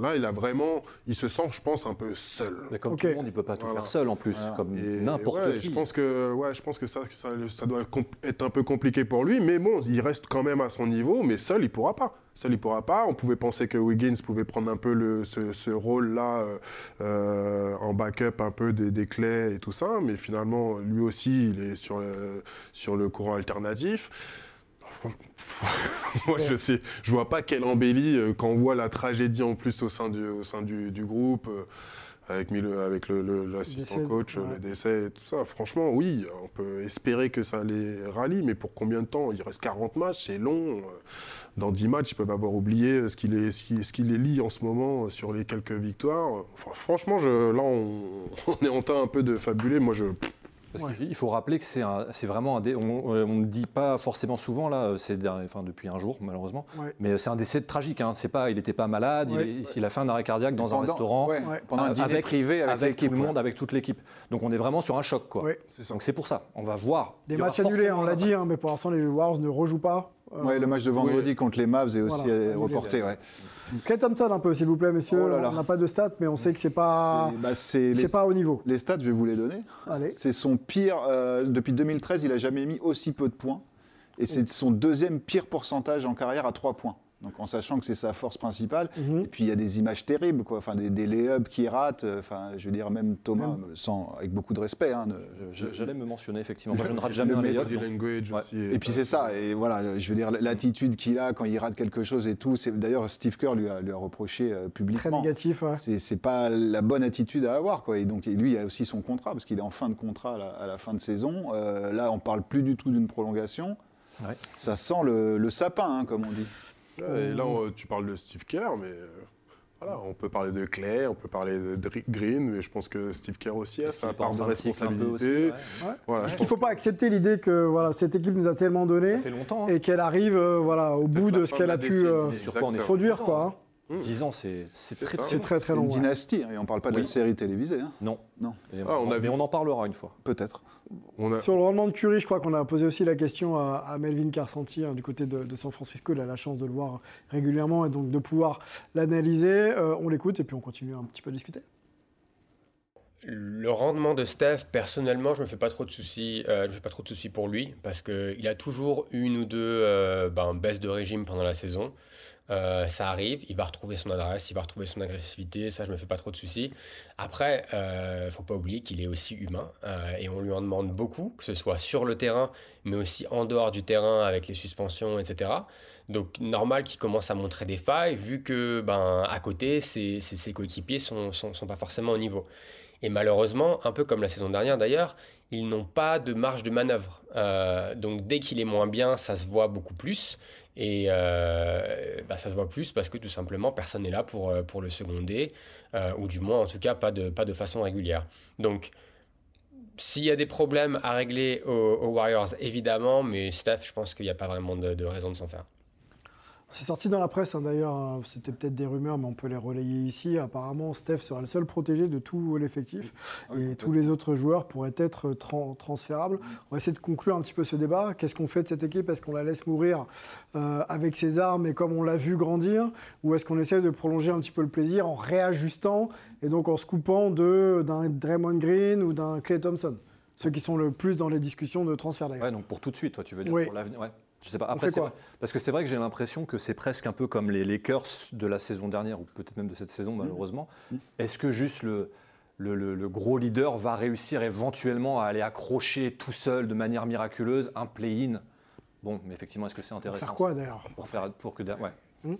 là, il a vraiment, il se sent, je pense, un peu seul. Mais comme tout le monde, il peut pas tout Voilà. faire seul en plus, Voilà. comme n'importe ouais, qui. Je pense que, ouais, je pense que ça, ça, ça doit être un peu compliqué pour lui, mais bon, il reste quand même à son niveau, mais seul, il pourra pas. Seul, il pourra pas. On pouvait penser que Wiggins pouvait prendre un peu le, ce, ce rôle-là euh, euh, en backup un peu des, des clés et tout ça, mais finalement, lui aussi, il est sur le, sur le courant alternatif. Franchement, Moi, je sais, je vois pas quelle embellie euh, quand on voit la tragédie en plus au sein du, au sein du, du groupe. euh, avec, Mille- avec le- le- l'assistant Décès, coach, ouais. le décès et tout ça. Franchement, oui, on peut espérer que ça les rallie, mais pour combien de temps? Il reste 40 matchs, c'est long. euh, Dans 10 matchs, ils peuvent avoir oublié ce qui les, ce qui, ce qui les lie en ce moment sur les quelques victoires. Enfin, franchement, je, là, on, on est en train un peu de fabuler. Moi, je. Parce Ouais. qu'il il faut rappeler que c'est un- c'est vraiment un dé- on euh, on ne dit pas forcément souvent là, ces derniers- enfin depuis un jour malheureusement, Ouais. mais c'est un décès tragique. Hein. C'est pas, il n'était pas malade, il Ouais. est- il, a fait un arrêt cardiaque dans un restaurant, pendant un euh, dîner avec- privé avec, tout le monde, avec toute l'équipe. Donc on est vraiment sur un choc quoi. Ouais. C'est ça. Donc c'est pour ça, on va voir. Des matchs annulés, on l'a dit, hein, mais pour l'instant les Warriors ne rejouent pas. Euh, Ouais, le match de vendredi contre les Mavs est aussi Voilà. euh, reporté. Clay Thompson un peu, s'il vous plaît, messieurs. Oh là là. On n'a pas de stats, mais on sait que c'est pas, C'est- bah, pas au niveau. les stats, je vais vous les donner. C'est son pire. euh, depuis 2013, il a jamais mis aussi peu de points. Et c'est son deuxième pire pourcentage en carrière à 3 points. Donc en sachant que c'est sa force principale. Mhm. Et puis il y a des images terribles, quoi. Enfin, des, des lay-ups qui ratent. euh, Enfin, je veux dire, même Thomas, sans, avec beaucoup de respect. hein, J'allais me mentionner, effectivement. Moi, je ne rate jamais Le un layup. Ouais. aussi. Et puis c'est ça, et voilà, je veux dire, l'attitude qu'il a quand il rate quelque chose et tout, c'est d'ailleurs Steve Kerr lui a, lui a reproché euh, Très publiquement. négatif, ouais. C'est pas la bonne attitude à avoir, quoi. Et donc et lui il a aussi son contrat parce qu'il est en fin de contrat à la, à la fin de saison. Euh, là, on parle plus du tout d'une prolongation. Ouais. Ça sent le, le sapin, hein, comme on dit. Ouais, Et là, on- tu parles de Steve Kerr, mais euh, voilà, on peut parler de Clay, on peut parler de Green, mais je pense que Steve Kerr aussi a sa part de aussi, responsabilité. ouais. Voilà, Est-ce je qu'il ne faut pas accepter l'idée que voilà, cette équipe nous a tellement donné longtemps. hein. et qu'elle arrive euh, voilà, au bout de ce qu'elle a pu euh, produire sur quoi, hein. 10 ans, c'est très, très très très long. Une ouais. dynastie, hein, et on parle pas de la Oui. série télévisée, hein, Non. Non. Et Ah, on a mais vu- on en parlera une fois. peut-être. a- Sur le rendement de Curry, je crois qu'on a posé aussi la question à, à Melvin Carsanti hein, du côté de, de San Francisco. Il a la chance de le voir régulièrement et donc de pouvoir l'analyser. Euh, on l'écoute et puis on continue un petit peu à discuter. Le rendement de Steph, personnellement, je me fais pas trop de soucis. euh, je me fais pas trop de soucis pour lui parce que il a toujours une ou deux euh, ben, baisses de régime pendant la saison. Euh, ça arrive, il va retrouver son adresse, il va retrouver son agressivité. Ça, je me fais pas trop de soucis. Après, euh, faut pas oublier qu'il est aussi humain euh, et on lui en demande beaucoup, que ce soit sur le terrain, mais aussi en dehors du terrain avec les suspensions, etc. Donc normal qu'il commence à montrer des failles vu que ben à côté ses, coéquipiers sont sont pas forcément au niveau. Et malheureusement, un peu comme la saison dernière d'ailleurs, ils n'ont pas de marge de manœuvre. Euh, donc dès qu'il est moins bien, ça se voit beaucoup plus. Et euh, bah, ça se voit plus parce que tout simplement personne n'est là pour, euh, pour le seconder, euh, ou du moins en tout cas pas de, pas de façon régulière. Donc s'il y a des problèmes à régler aux, Warriors, évidemment, mais Steph, je pense qu'il n'y a pas vraiment de, de raison de s'en faire. C'est sorti dans la presse hein, d'ailleurs, hein, c'était peut-être des rumeurs, mais on peut les relayer ici. Apparemment, Steph sera le seul protégé de tout l'effectif et tous les autres joueurs pourraient être tran- transférables. On va essayer de conclure un petit peu ce débat. Qu'est-ce qu'on fait de cette équipe? Est-ce qu'on la laisse mourir euh, avec ses armes et comme on l'a vu grandir? Ou est-ce qu'on essaie de prolonger un petit peu le plaisir en réajustant et donc en se coupant d'un Draymond Green ou d'un Clay Thompson? Ceux qui sont le plus dans les discussions de transfert d'ailleurs. Ouais, donc pour tout de suite, toi, tu veux dire pour l'avenir. Ouais. Je sais pas. Après, quoi parce que c'est vrai que j'ai l'impression que c'est presque un peu comme les Lakers de la saison dernière ou peut-être même de cette saison malheureusement. Est-ce que juste le le, le- le gros leader va réussir éventuellement à aller accrocher tout seul de manière miraculeuse un play-in? Bon, mais effectivement, est-ce que c'est Pour intéressant faire quoi d'ailleurs? Pour faire pour que ouais.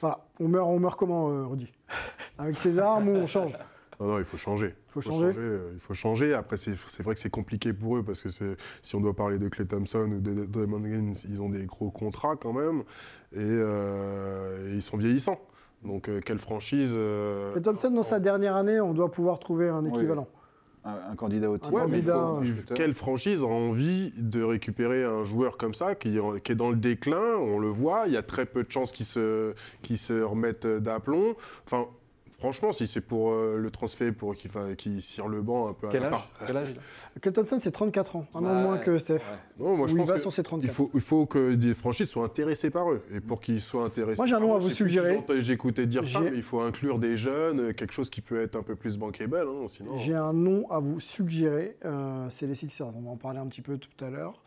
Voilà, on meurt, on meurt comment, euh, Rudy? Avec ses armes ou on change? Non, non, il faut changer. Faut changer. euh, Il faut changer. Après, c'est vrai que c'est compliqué pour eux parce que si on doit parler de Clay Thompson ou de Draymond Green, ils ont des gros contrats quand même et, euh, et ils sont vieillissants. Donc, euh, quelle franchise euh, Thompson, dans sa dernière année, on doit pouvoir trouver un équivalent. Un, un candidat au titre. Un Ouais, mais il candidat, faut- un il- shooter. quelle franchise a envie de récupérer un joueur comme ça qui, est en- qui est dans le déclin? On le voit, il y a très peu de chances qu'il se, qu'il se remette d'aplomb. Enfin, franchement, si c'est pour euh, le transfert, pour qu'il cire le banc un peu Quel à âge part? Quel âge Thompson, c'est 34 ans, un an moins que Steph. ouais. Non, moi, je Où il pense va que sur ses 34. il faut, il faut que des franchises soient intéressées par eux. Et pour qu'ils soient intéressés Moi, j'ai un nom à vous suggérer. J'écoutais dire ça, mais il faut inclure des jeunes, quelque chose qui peut être un peu plus bankable. Hein, sinon... J'ai un nom à vous suggérer, euh, c'est les Sixers. On va en parler un petit peu tout à l'heure.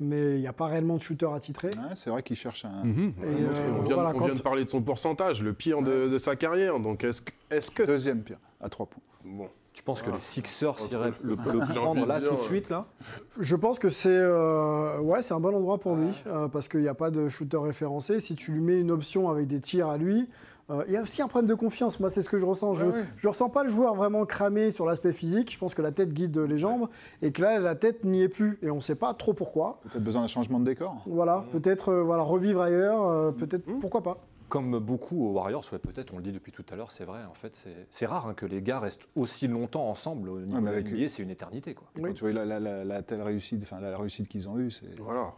Mais il n'y a pas réellement de shooter attitré. Ouais, c'est vrai qu'il cherche un. Mhm. Et, euh, on vient, voilà, on quand- vient de parler de son pourcentage, le pire de, de sa carrière. Donc est-ce que, est-ce que Deuxième pire, à 3 points. bon, Tu penses que les Sixers iraient le, prendre là dire, tout de euh, suite là? Je pense que c'est euh, ouais, c'est un bon endroit pour lui, euh, parce qu'il n'y a pas de shooter référencé. Si tu lui mets une option avec des tirs à lui, euh, il y a aussi un problème de confiance. Moi, c'est ce que je ressens. je ne ressens pas le joueur vraiment cramé sur l'aspect physique. Je pense que la tête guide les jambes, et que là, la tête n'y est plus. Et on ne sait pas trop pourquoi. Peut-être besoin d'un changement de décor. Voilà, peut-être euh, voilà, revivre ailleurs, euh, peut-être, pourquoi pas. Comme beaucoup aux Warriors, ouais, peut-être, on le dit depuis tout à l'heure, c'est vrai, en fait, c'est- c'est rare hein, que les gars restent aussi longtemps ensemble. Au niveau mais de la avec- NBA, c'est une éternité. Quoi. Oui. Quand tu vois la, la- la- la telle réussite, enfin la, la réussite qu'ils ont eue, c'est. voilà.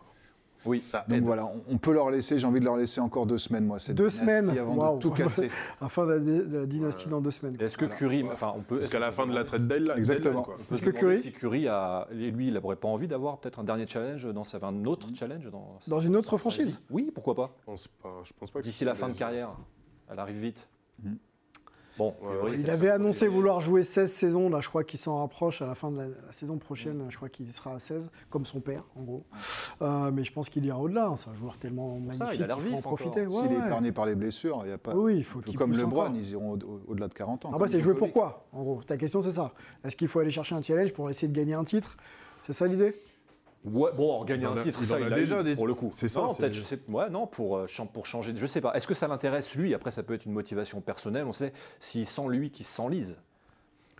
Oui, Ça Donc aide. voilà, on, peut leur laisser, j'ai envie de leur laisser encore deux semaines, moi, cette Deux dynastie semaines, avant waouh. de tout casser. À la fin de la, de la dynastie dans deux semaines. Est-ce que Curry, enfin, on peut. Jusqu'à la est-ce fin de la trade deadline. Exactement. Est-ce que Curry- si Curry a, lui, il n'aurait pas envie d'avoir peut-être un dernier challenge dans sa, un autre challenge dans, Dans une autre franchise Oui, pourquoi pas Je pense pas. Je pense pas que D'ici la fin de carrière, elle arrive vite. Bon, Il avait annoncé vouloir jouer 16 saisons, là je crois qu'il s'en rapproche à la fin de la, la saison prochaine, je crois qu'il sera à 16, comme son père en gros. Euh, mais je pense qu'il ira au-delà, c'est un joueur tellement magnifique, il a l'air qu'il faut en vif encore. profiter. Ouais, S'il est épargné par les blessures, il y a pas. Oui, il faut qu'il comme LeBron, encore. ils iront au- au- au-delà de 40 ans. Ah bah c'est jouer pourquoi en gros? Ta question c'est ça. Est-ce qu'il faut aller chercher un challenge pour essayer de gagner un titre? C'est ça l'idée? Ouais, bon, en un a- titre, il ça, en a il a déjà eu, des- pour le coup. c'est ça, Non, peut-être, je sais, ouais, non, pour, euh, pour changer, je sais pas. Est-ce que ça l'intéresse lui? Après, ça peut être une motivation personnelle. On sait s'il sent lui qui s'enlise.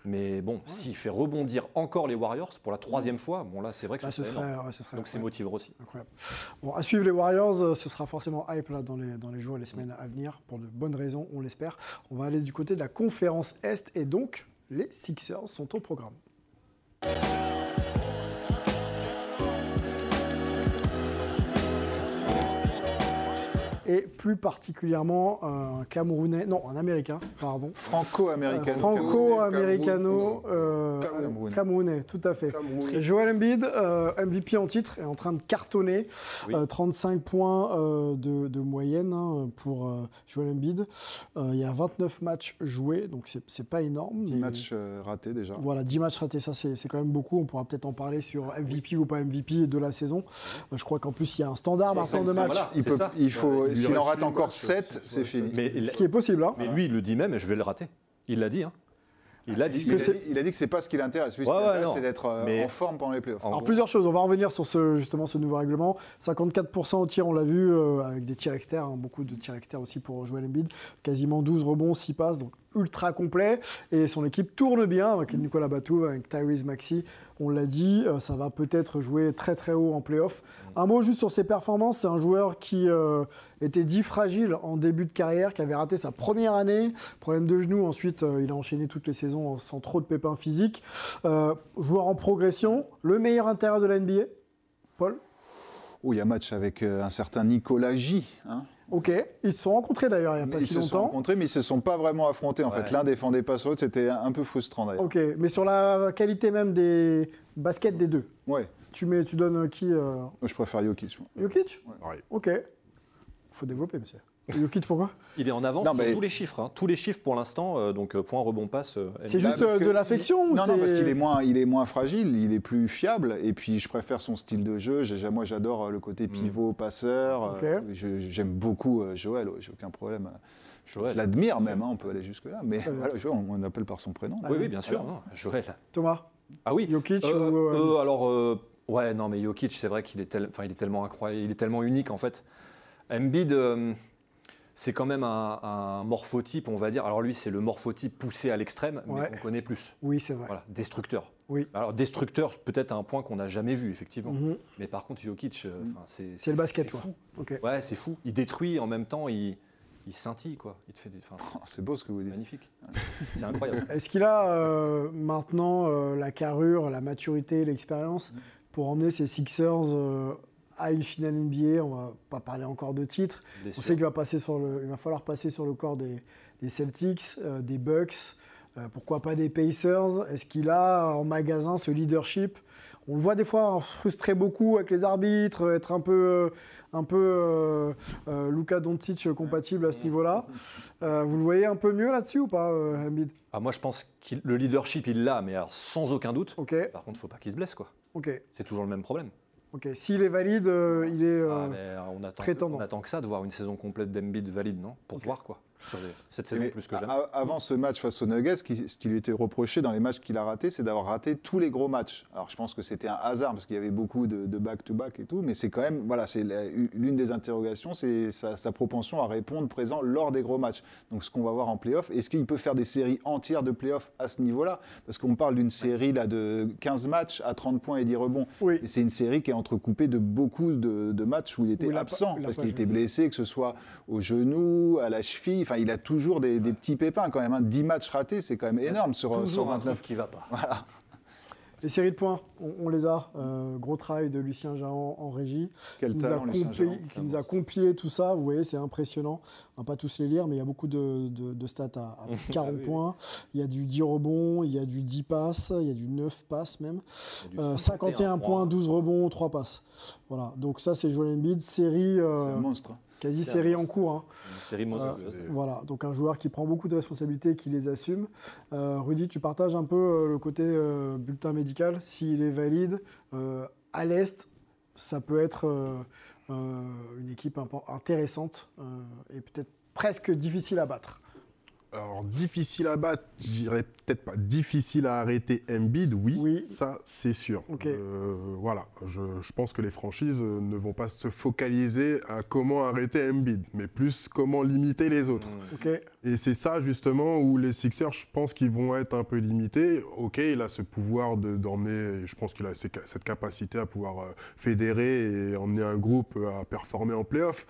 Mais bon, s'il fait rebondir encore les Warriors pour la troisième fois, bon là, c'est vrai que Bah, ce ce serait serait, énorme. ouais, ce serait Donc c'est motivant aussi. incroyable. Bon, à suivre les Warriors, euh, ce sera forcément hype là, dans, les, dans les jours et les semaines à venir, pour de bonnes raisons, on l'espère. On va aller du côté de la conférence Est, et donc les Sixers sont au programme. Et plus particulièrement un Camerounais, non, un Américain, pardon. Franco-américain. Franco-américano euh, Cameroun. Camerounais, tout à fait. Cameroun. Et Joel Embiid, euh, MVP en titre, est en train de cartonner. Oui. Euh, 35 points euh, de, de moyenne hein, pour euh, Joel Embiid. Euh, il y a 29 matchs joués, donc c'est pas énorme. 10 mais- matchs euh, ratés déjà. Voilà, 10 matchs ratés, ça c'est quand même beaucoup. On pourra peut-être en parler sur MVP ou pas MVP de la saison. Euh, je crois qu'en plus il y a un standard maintenant de match. voilà. Il, c'est peut, ça. il faut, s'il en rate encore matchs, 7, six, c'est fini. Mais, il- Ce qui est possible. Hein. mais lui, il le dit même, et je vais le rater. Il l'a dit. Hein. Il l'a dit. Il a, dit, il a dit que c'est pas ce qui l'intéresse. Lui, ce Ouais, qui ouais, l'intéresse, non. c'est d'être euh, Mais- en forme pendant les playoffs. Alors gros, plusieurs choses, on va revenir sur ce, justement ce nouveau règlement. 54% au tir, on l'a vu, euh, avec des tirs externes, hein, beaucoup de tirs externes aussi pour Joel Embiid. Quasiment 12 rebonds, 6 passes, donc ultra complet. Et son équipe tourne bien avec Nicolas Batum, avec Tyrese Maxey. On l'a dit, euh, ça va peut-être jouer très très haut en playoff. Un mot juste sur ses performances, c'est un joueur qui euh, était dit fragile en début de carrière, qui avait raté sa première année, problème de genou, ensuite euh, il a enchaîné toutes les saisons sans trop de pépins physiques. Euh, joueur en progression, le meilleur intérieur de la NBA, Paul? Oh, il y a match avec euh, un certain Nicolas J. hein. Ok, ils se sont rencontrés d'ailleurs il n'y a Mais pas ils si se sont longtemps. rencontrés, mais ils se sont pas vraiment affrontés. En Ouais. fait, l'un défendait pas sur l'autre, c'était un peu frustrant d'ailleurs. Ok, mais sur la qualité même des baskets des deux, Ouais, tu, mets, tu donnes qui euh, moi je préfère Jokic. Jokic? Ouais. Ok. faut développer, monsieur. Jokic, pourquoi? Il est en avance Non, sur mais- tous les chiffres. hein. Tous les chiffres pour l'instant. euh, donc, euh, point, rebond, passe. euh, C'est juste euh, de il- l'affection ou Non, non, parce qu'il est moins, il est moins fragile, il est plus fiable, et puis je préfère son style de jeu. Moi, j'adore le côté pivot, passeur. J'aime beaucoup Joël, j'ai aucun problème. Joël. Je l'admire même, hein, on peut aller jusque là, mais voilà, Joël, on, on appelle par son prénom. Oui, oui, bien sûr. hein. Joël. Thomas? Ah oui. Jokic Euh, ou, euh, euh, alors, euh, ouais, non, mais Jokic, c'est vrai qu'il est, tel- enfin, il est tellement incroyable, il est tellement unique en fait. Embiid, euh, c'est quand même un, un morphotype, on va dire. Alors lui, c'est le morphotype poussé à l'extrême, Ouais. mais qu'on connaît plus. Oui, c'est vrai. Voilà, destructeur. Oui. Alors destructeur, peut-être à un point qu'on n'a jamais vu effectivement. Mhm. Mais par contre, Jokic, euh, enfin, c'est C'est le basket, quoi. fou. Ouais, c'est fou. Il détruit en même temps, il, il scintille quoi. Il te fait des, enfin, Oh, C'est beau ce que vous c'est dites. magnifique. C'est incroyable. Est-ce qu'il a euh, maintenant euh, la carrure, la maturité, l'expérience pour emmener ses Sixers euh, à une finale NBA On va pas parler encore de titre. Bien On sûr. sait qu'il va, passer sur le, il va falloir passer sur le corps des, des Celtics, euh, des Bucks, euh, pourquoi pas des Pacers. Est-ce qu'il a en magasin ce leadership? On le voit des fois frustrer beaucoup avec les arbitres, être un peu, un peu euh, euh, Luka Doncic compatible à ce niveau-là. Euh, vous le voyez un peu mieux là-dessus ou pas, euh, Embiid Ah, moi, je pense que le leadership, il l'a, mais alors, sans aucun doute. Ok, Par contre, faut pas qu'il se blesse quoi. C'est toujours le même problème. ok. S'il est valide, euh, il est. Ah, euh, euh, on, attend, prétendant. on attend que ça de voir une saison complète d'Embiid valide, non? Pour voir quoi. Sur les- cette saison Mais plus que jamais. a- Avant ce match face aux Nuggets, ce qui, ce qui lui était reproché dans les matchs qu'il a ratés, c'est d'avoir raté tous les gros matchs. Alors je pense que c'était un hasard parce qu'il y avait beaucoup de de back-to-back et tout, mais c'est quand même, voilà, c'est l'une des interrogations, c'est sa, sa propension à répondre présent lors des gros matchs. Donc ce qu'on va voir en playoff, est-ce qu'il peut faire des séries entières de playoff à ce niveau-là? Parce qu'on parle d'une série là de 15 matchs à 30 points et 10 rebonds. Oui. Et c'est une série qui est entrecoupée de beaucoup de, de matchs où il était Où il a pas- absent parce qu'il était blessé, que ce soit au genou, à la cheville. Enfin, il a toujours des, des petits pépins quand même. hein. 10 matchs ratés, c'est quand même énorme sur, sur Toujours un 29. truc qui va pas. Les séries de points, on, on les a. Euh, gros travail de Lucien Jahan en régie. Quel qui nous, a talent, Lucien compilé, Jahan. qui nous a compilé tout ça. Vous voyez, c'est impressionnant. On va pas tous les lire, mais il y a beaucoup de, de- de stats à, à plus de 40 Ah oui, points. Il y a du 10 rebonds, il y a du 10 passes, il y a du 9 passes même. Il y a du Euh, 51 points, 12 rebonds, 3 passes. Voilà, donc ça c'est Joel Embiid, série C'est euh, un monstre. Quasi C'est série un en cours. hein. Une série Euh, voilà, donc un joueur qui prend beaucoup de responsabilités, qui les assume. Euh, Rudy, tu partages un peu euh, le côté bulletin médical, s'il est valide. à l'Est, ça peut être une équipe intéressante et peut-être presque difficile à battre. Alors, difficile à battre, je dirais peut-être pas. Difficile à arrêter Embiid, oui, Oui. ça c'est sûr. Euh, voilà, je, je pense que les franchises euh, ne vont pas se focaliser à comment arrêter Embiid, mais plus comment limiter les autres. Et c'est ça justement où les Sixers, je pense qu'ils vont être un peu limités. Ok, il a ce pouvoir de- d'emmener, je pense qu'il a cette capacité à pouvoir euh, fédérer et emmener un groupe à performer en playoff.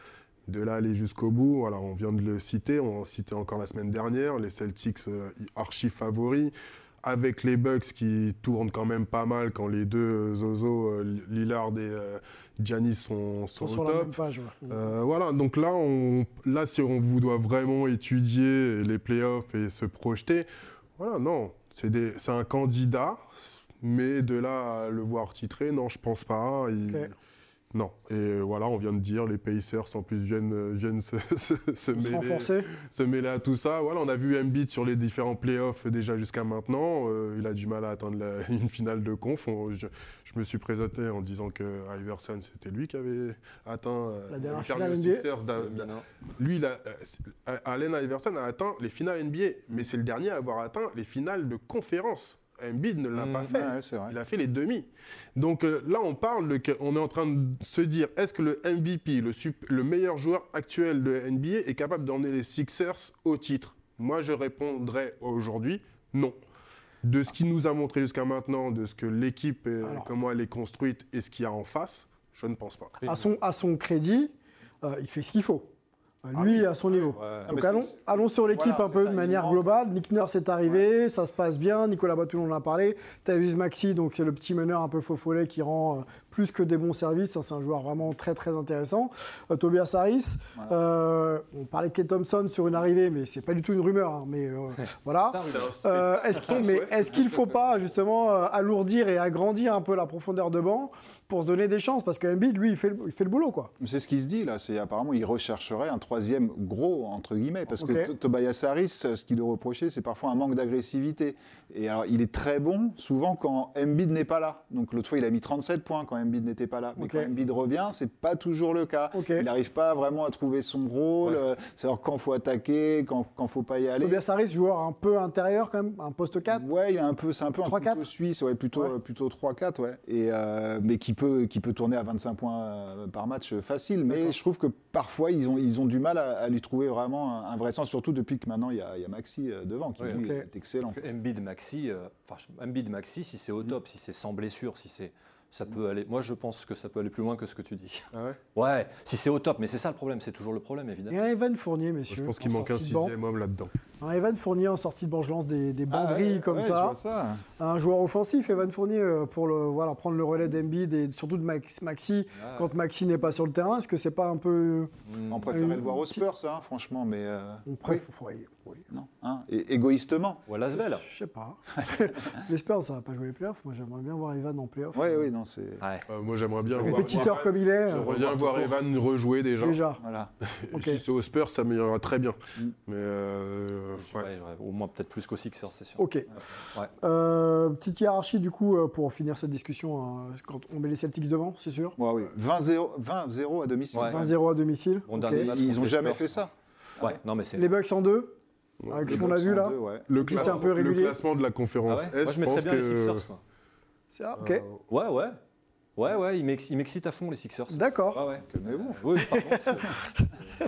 De là aller jusqu'au bout, on vient de le citer, on en citait encore la semaine dernière, les Celtics euh, archi favoris, avec les Bucks qui tournent quand même pas mal quand les deux euh, Zozo, euh, Lillard et euh, Giannis sont, sont sont au sur la même page. ouais. Voilà, donc là, on, là, si on vous doit vraiment étudier les playoffs et se projeter, voilà, non, c'est un candidat, mais de là à le voir titré, non, je pense pas. Il- Ok. Non, et voilà, on vient de dire, les Pacers en plus viennent, viennent se, se- se Se mêler, renforcer. se mêler à tout ça. Voilà, on a vu Embiid sur les différents playoffs déjà jusqu'à maintenant. Euh, il a du mal à atteindre la- une finale de conf. On- je, je me suis présenté en disant que Iverson, c'était lui qui avait atteint euh, La dernière les finale NBA. Sixers d'a- d'a- lui, il a- euh, c'est- euh, Allen Iverson a atteint les finales NBA, mais c'est le dernier à avoir atteint les finales de conférence. Embiid ne l'a Mm, pas fait. Ouais, c'est vrai. Il a fait les demi. Donc euh, là, on parle de, on est en train de se dire, est-ce que le MVP, le, sup- le meilleur joueur actuel de NBA, est capable d'emmener les Sixers au titre? Moi, je répondrais aujourd'hui non. De ce qu'il nous a montré jusqu'à maintenant, de ce que l'équipe, Alors. comment elle est construite et ce qu'il y a en face, je ne pense pas. À son, à son crédit, euh, il fait ce qu'il faut. Euh, Lui, à son niveau. Ouais. Donc allons, sur l'équipe voilà, un peu ça, de manière globale. Nick Nurse est arrivé, ça se passe bien. Nicolas Batum en a parlé. Tavis Maxi, donc c'est le petit meneur un peu faux follet qui rend euh, plus que des bons services. hein, c'est un joueur vraiment très très intéressant. Euh, Tobias Harris, euh, on parlait de Kate Thompson sur une arrivée, mais c'est pas du tout une rumeur. hein, mais euh, voilà. Euh, est-ce qu'il mais est-ce qu'il ne faut pas justement euh, alourdir et agrandir un peu la profondeur de banc? Pour se donner des chances Parce que Embiid, lui, il fait, le, il fait le boulot. quoi. C'est ce qui se dit là, c'est apparemment il rechercherait un troisième gros entre guillemets parce que Tobias Harris, ce qu'il lui reprochait, c'est parfois un manque d'agressivité. Et alors il est très bon souvent quand Embiid n'est pas là. Donc l'autre fois il a mis 37 points quand Embiid n'était pas là. Mais quand Embiid revient, c'est pas toujours le cas. Il n'arrive pas vraiment à trouver son rôle, Ouais. euh, savoir quand faut attaquer, quand quand faut pas y aller. Tobias Harris, joueur un peu intérieur quand même, un poste 4. Ouais, il a un peu, c'est un peu un 3-4? couteau suisse, ouais, plutôt, Ouais. euh, plutôt 3-4, ouais. Et, euh, mais qui peut, qui peut tourner à 25 points par match facile. Mais je trouve que parfois, ils ont, ils ont du mal à, à lui trouver vraiment un, un vrai sens, surtout depuis que maintenant, il y a, il y a Maxi devant, qui Ouais, lui est excellent. Embiid Maxi, euh, enfin je- Embiid Maxi, si c'est Mm. au top, si c'est sans blessure, si c'est, ça peut aller. Moi, je pense que ça peut aller plus loin que ce que tu dis. Ah ouais? Ouais, si c'est au top, mais c'est ça le problème, c'est toujours le problème Et évidemment. un Evan Fournier, messieurs. Je pense qu'il manque un sixième homme là-dedans. Un Evan Fournier en sortie de banc, je lance des, des banderilles Ah ouais, comme ouais, je ça. vois ça. Un joueur offensif, Evan Fournier, euh, pour le, voilà, prendre le relais d'Embiid et surtout de Max- Maxi Ah, quand Maxi n'est pas sur le terrain. Est-ce que c'est pas un peu. hmm. On préférait Une le voir aux Spurs, ça, hein, franchement, mais euh, On préfère. Oui, oui. non, hein, et, égoïstement. Ou à Lasvel. Je sais pas. Les Spurs, ça va pas jouer les playoffs. Moi, j'aimerais bien voir Evan en playoffs. Oui, oui, non, c'est Ouais. Euh, moi, j'aimerais bien voir, Compétiteur comme il est, euh, j'aimerais bien voir Evan rejouer déjà. déjà. voilà. Si c'est aux Spurs, ça m'ira très bien. Mm. Mais euh, ouais. Ouais, j'aurais- au moins peut-être plus qu'au Sixers, c'est sûr. Ok. Ouais. Euh, petite hiérarchie, du coup, euh, pour finir cette discussion, hein, quand on met les Celtics devant, c'est sûr Ouais, oui. 20-0 20-0 à domicile. Ouais. 20-0 à domicile. Bon, match Ils n'ont jamais fait ça. Ouais, non mais c'est. Les Bucks en deux, avec ce qu'on a vu là. deux, ouais. Le, un classement- peu le classement de la conférence Ah Moi je je mettrais pense bien que, les Sixers. Ah, ok. euh, Ouais, ouais. Ouais, ouais, ils m'ex- ils m'excitent à fond les Sixers. D'accord, Ouais, ouais. Calmez-vous. Oui, pardon.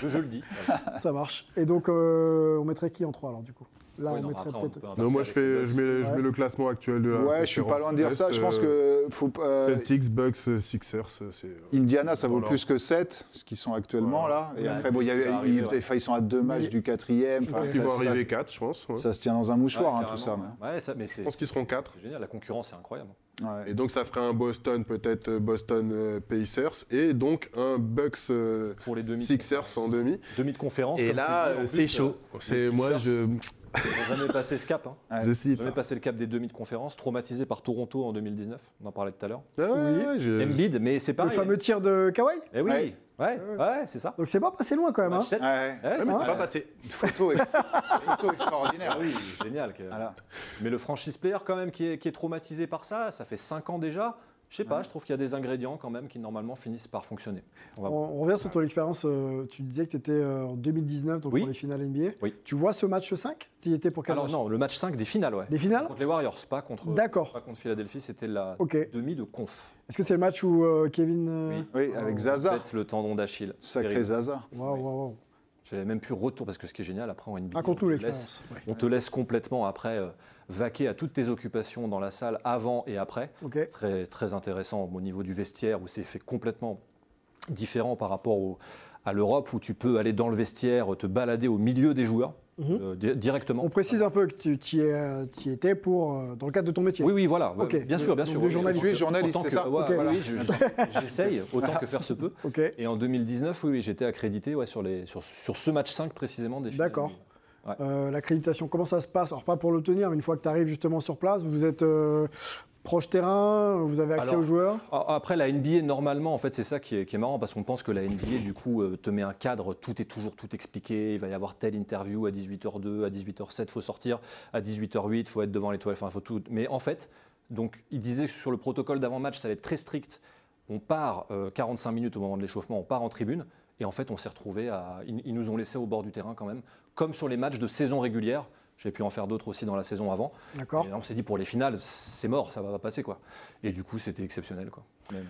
je, je le dis. Voilà. ça marche. Et donc, euh, on mettrait qui en 3 alors, du coup? Là, Ouais, on non, mettrait peut-être. peut Non, inverser moi je, fais, je, Bucks. mets, je Ouais. mets le classement actuel de la Ouais, je suis pas loin de dire ça. Je pense que faut, euh, Celtics, Bucks, Sixers, c'est. Indiana, ça vaut Voilà. plus que 7, ce qu'ils sont actuellement Voilà. là. Et Ouais, après, bon, il y a arriver, ils, ouais. enfin, ils sont à deux matchs Mais- du quatrième. Enfin, Ils vont arriver 4, je pense. ouais. ça se tient dans un mouchoir, Ouais, hein, tout ça. Ouais, ça, mais c'est- Je pense qu'ils seront 4. C'est génial, la concurrence est incroyable. mais- ouais. Et donc ça ferait un Boston, peut-être euh, Boston euh, Pacers, et donc un Bucks euh, Pour les demi Sixers en demi. demi de conférence. Et comme là, euh, c'est euh, chaud. moi, je. Ils n'ont jamais passé ce cap. Hein. Je. Jamais passé le cap des demi de conférence, traumatisé par Toronto en 2019. On en parlait tout à l'heure. Ah Oui. j'ai- Embiid, mais c'est Le pareil. fameux tir de Kawhi Eh oui, Ouais. ouais, ouais, c'est ça. Donc c'est pas passé loin quand même. hein. Ouais. Ouais, Ouais, c'est mais ça. c'est pas passé. Une photo, ex- une photo extraordinaire. Ah oui, génial. que- Voilà. Mais le franchise player quand même qui est, qui est traumatisé par ça, ça fait 5 ans déjà. Je sais pas, je trouve qu'il y a des ingrédients quand même qui normalement finissent par fonctionner. On va On, on revient sur ton expérience. euh, tu disais que tu étais en 2019 donc Oui. pour les finales NBA. Oui. Tu vois ce match 5 Tu y étais pour quel Alors match? non, le match 5 des finales, ouais. Des finales? Contre les Warriors, pas contre, D'accord. pas contre Philadelphie, c'était la demi de conf. Est-ce que c'est le match où euh, Kevin. euh, Oui, avec Zaza. Peut-être le tendon d'Achille. Sacré Terrible. Zaza. Waouh, waouh, waouh. J'avais même pu retour parce que ce qui est génial après en NBA, Raconte-nous on te l'expérience. laisse- Ouais. On te laisse complètement après euh, vaquer à toutes tes occupations dans la salle avant et après. Très, très intéressant au niveau du vestiaire où c'est fait complètement différent par rapport au- à l'Europe où tu peux aller dans le vestiaire, te balader au milieu des joueurs Mhm. euh, di- directement. On précise un peu que tu tu y, es, euh, tu y étais pour, euh, dans le cadre de ton métier. Oui, oui, voilà. Bien sûr, bien sûr. de Oui, journaliste. Tu es journaliste, autant c'est que- ça ouais, oui, Voilà. oui, je- je- j'essaye autant que faire se peut. Et en 2019, oui, oui, j'étais accrédité ouais, sur, les, sur, sur ce match 5 précisément des. D'accord. Ouais. Euh, L'accréditation, comment ça se passe? Alors, pas pour l'obtenir, mais une fois que tu arrives justement sur place, vous êtes euh, proche terrain, vous avez accès Alors, aux joueurs? Après, la NBA, normalement, en fait, c'est ça qui est, qui est marrant parce qu'on pense que la NBA, du coup, euh, te met un cadre, tout est toujours tout expliqué. Il va y avoir telle interview à 18h02, à 18h07, faut sortir, à 18h08, faut être devant l'étoile, enfin, faut tout. Mais en fait, donc, il disait que sur le protocole d'avant-match, ça allait être très strict. On part euh, 45 minutes au moment de l'échauffement, on part en tribune. Et en fait, on s'est retrouvé à. Ils, ils nous ont laissé au bord du terrain quand même, comme sur les matchs de saison régulière. J'ai pu en faire d'autres aussi dans la saison avant. D'accord. Et là, on s'est dit pour les finales, c'est mort, ça va pas passer quoi. Et du coup, c'était exceptionnel quoi. Même,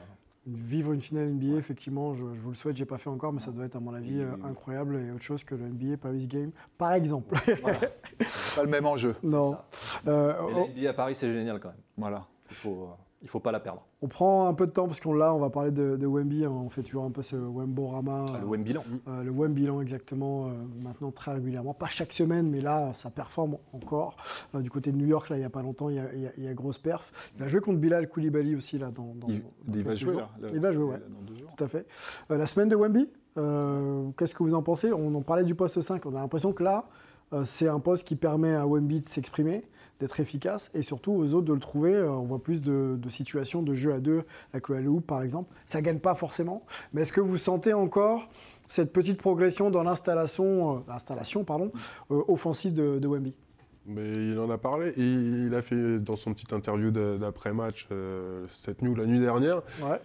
Vivre une finale NBA, effectivement, je, je vous le souhaite, j'ai pas fait encore, mais ça doit être à mon avis Oui, euh, oui, oui. incroyable et autre chose que le NBA Paris Game, par exemple. C'est pas le même enjeu. non. Euh, la NBA à Paris, c'est génial quand même. Voilà. Il faut, euh, il faut pas la perdre. on prend un peu de temps parce qu'on l'a, on va parler de, de Wemby, hein, on fait toujours un peu ce Wemborama. Ah, le Wem bilan. Euh, le WEM bilan exactement, euh, maintenant très régulièrement, pas chaque semaine, mais là ça performe encore. Euh, du côté de New York, là il n'y a pas longtemps, il y a, il y a- il y a grosse perf. Il va jouer contre Bilal Koulibaly aussi là dans. dans- Il, dans il va jouer jours. là. là, Il va jouer, là, ouais. Dans deux jours. Tout à fait. Euh, la semaine de Wemby, euh, qu'est-ce que vous en pensez? On en parlait du poste 5, on a l'impression que là euh, c'est un poste qui permet à Wemby de s'exprimer, d'être efficace et surtout aux autres de le trouver. Euh, on voit plus de, de situations de jeu à deux avec le Hoop par exemple. Ça gagne pas forcément, mais est-ce que vous sentez encore cette petite progression dans l'installation, euh, l'installation pardon, euh, offensive de, de Wemby? Mais il en a parlé. Et il a fait dans son petit interview d'après-match euh, cette nuit ou la nuit dernière. Ouais.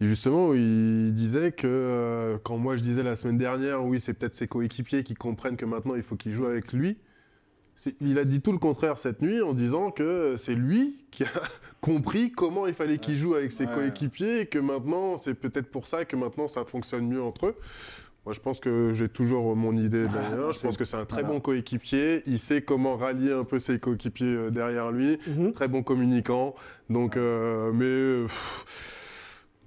Et justement, il disait que euh, quand moi je disais la semaine dernière, oui, c'est peut-être ses coéquipiers qui comprennent que maintenant il faut qu'il joue avec lui. Il a dit tout le contraire cette nuit en disant que c'est lui qui a compris comment il fallait qu'il joue avec ses Ouais. coéquipiers et que maintenant, c'est peut-être pour ça que maintenant ça fonctionne mieux entre eux. Moi, je pense que j'ai toujours mon idée derrière. Je c'est- pense que c'est un très voilà. bon coéquipier. Il sait comment rallier un peu ses coéquipiers euh, derrière lui. Mhm. Très bon communicant. Donc, euh, mais euh, pff,